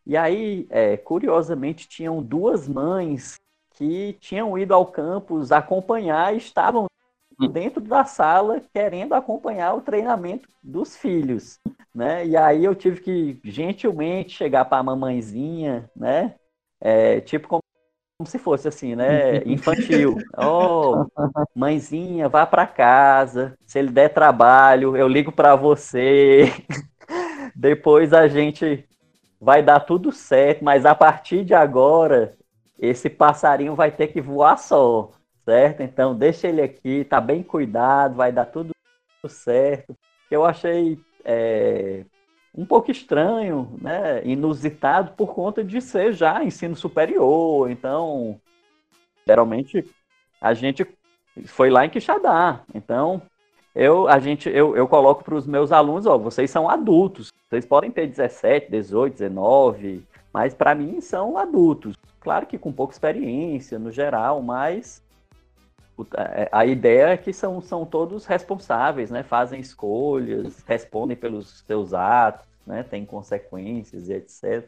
E aí, é, curiosamente, tinham duas mães que tinham ido ao campus acompanhar e estavam dentro da sala querendo acompanhar o treinamento dos filhos, né? E aí eu tive que gentilmente chegar para a mamãezinha, né? É, tipo como se fosse assim, né? Infantil. Oh, mãezinha, vá para casa. Se ele der trabalho, eu ligo para você. Depois a gente vai dar tudo certo, mas a partir de agora, esse passarinho vai ter que voar só, certo? Então deixa ele aqui, tá bem cuidado, vai dar tudo certo. Eu achei é, um pouco estranho, né? Inusitado por conta de ser já ensino superior. Então, geralmente a gente foi lá em Quixadá. Então, eu, a gente, eu, eu coloco para os meus alunos, ó, vocês são adultos. Vocês podem ter 17, 18, 19, mas para mim são adultos. Claro que com pouca experiência no geral, mas a ideia é que são, são todos responsáveis, né? Fazem escolhas, respondem pelos seus atos, né? Tem consequências e etc.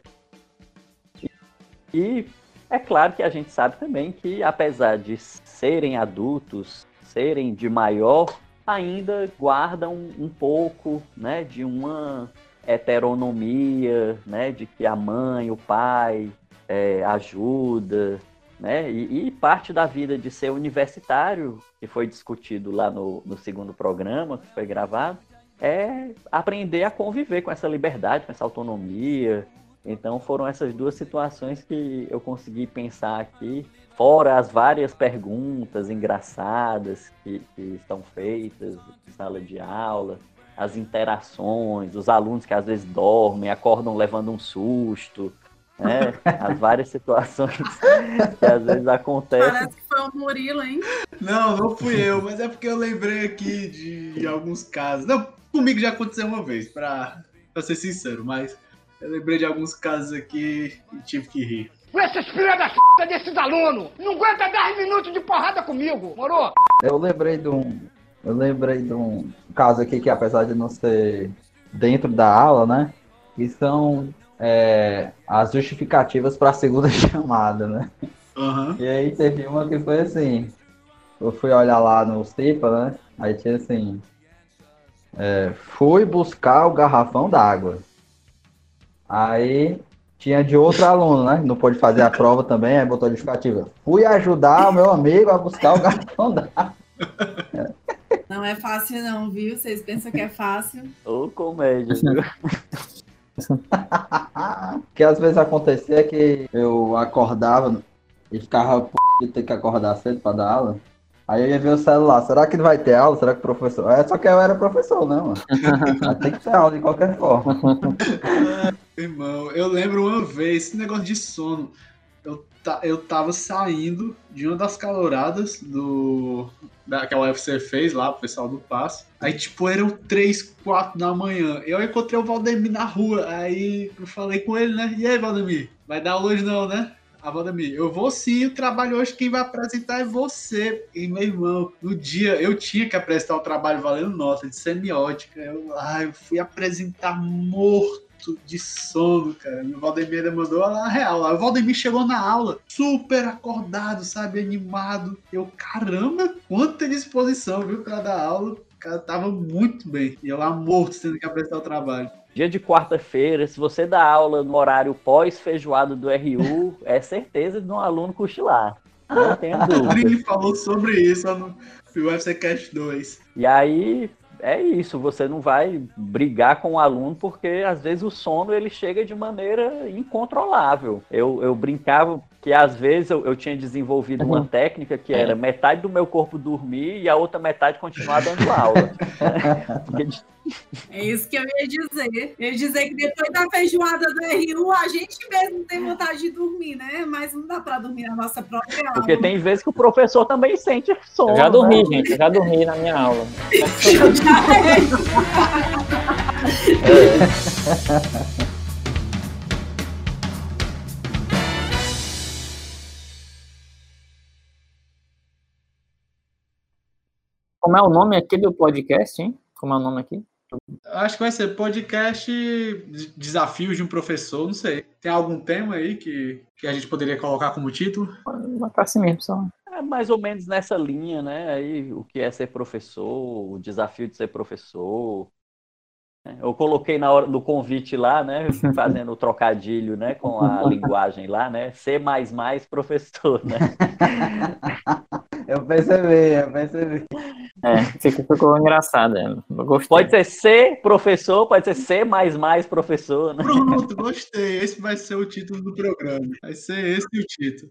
E é claro que a gente sabe também que, apesar de serem adultos, serem de maior, ainda guardam um pouco, né? De uma heteronomia, né? De que a mãe, o pai é, ajuda, né? E, e, parte da vida de ser universitário, que foi discutido lá no, no segundo programa, que foi gravado, é aprender a conviver com essa liberdade, com essa autonomia. Então foram essas duas situações que eu consegui pensar aqui, fora as várias perguntas engraçadas que, que estão feitas em sala de aula, as interações, os alunos que às vezes dormem, acordam levando um susto, né? As várias situações que às vezes acontecem. Parece que foi o Murilo, hein? Não, não fui eu, mas é porque eu lembrei aqui de alguns casos. Não, comigo já aconteceu uma vez, pra, pra ser sincero, mas eu lembrei de alguns casos aqui e tive que rir. Esses filha da p desses alunos! Não aguenta 10 minutos de porrada comigo, moro? Eu lembrei de um. Eu lembrei de um caso aqui que apesar de não ser dentro da aula, né? Que são é, as justificativas para a segunda chamada, né? Uhum. E aí teve uma que foi assim. Eu fui olhar lá no CIPA, né? Aí tinha assim. É, fui buscar o garrafão d'água. Aí tinha de outro aluno, né? Não pôde fazer a prova também, aí botou a justificativa. Fui ajudar o meu amigo a buscar o garrafão d'água. Não é fácil não, viu? Vocês pensam que é fácil? Ô, comédia, viu? que às vezes acontecia que eu acordava e ficava p... de ter que acordar cedo para dar aula. Aí eu ia ver o celular, será que vai ter aula? Será que o professor. É, só que eu era professor, não, mano. tem que ter aula de qualquer forma. Irmão, eu lembro uma vez, esse negócio de sono. Eu, ta, eu tava saindo de uma das caloradas do. Da, que a UFC fez lá, o pessoal do Passo. Aí, tipo, eram três, quatro da manhã. Eu encontrei o Valdemir na rua. Aí eu falei com ele, né? E aí, Valdemir? Vai dar hoje não, né? Ah, Valdemir, eu vou sim, o trabalho hoje quem vai apresentar é você. E meu irmão, no dia eu tinha que apresentar o trabalho valendo nota de semiótica. Eu, eu fui apresentar morto de sono, cara. O Valdemir ainda mandou a real lá. O Valdemir chegou na aula super acordado, sabe? Animado. Eu, caramba, quanta disposição, viu, pra dar aula. O cara tava muito bem. E eu lá morto, tendo que apresentar o trabalho. Dia de quarta-feira, se você dá aula no horário pós-feijoado do RU, é certeza de um aluno cochilar. Não tenho dúvida. Ele falou sobre isso no UFC Cast 2. E aí, é isso, você não vai brigar com o aluno porque às vezes o sono ele chega de maneira incontrolável. Eu, eu brincava que às vezes eu, eu tinha desenvolvido uma Uhum. técnica que era metade do meu corpo dormir e a outra metade continuar dando aula. É isso que eu ia dizer. Eu ia dizer que depois da feijoada do RU, a gente mesmo tem vontade de dormir, né? Mas não dá pra dormir na nossa própria aula. porque tem vezes que o professor também sente sono. Eu já dormi, né? gente. Eu já dormi na minha aula. Como é o nome aqui do podcast, hein? Como é o nome aqui? Acho que vai ser podcast Desafios de um Professor, não sei. Tem algum tema aí que, que a gente poderia colocar como título? Vai pra si mesmo, só. É mais ou menos nessa linha, né? Aí o que é ser professor, o desafio de ser professor, Eu coloquei na hora do convite lá, né? Fazendo o trocadilho, né? Com a linguagem lá, né? C professor, né? Eu percebi, eu percebi. É, ficou, ficou engraçado. é. Gostei. Pode ser C professor, pode ser C professor, né? Pronto, gostei. Esse vai ser o título do programa. Vai ser esse o título.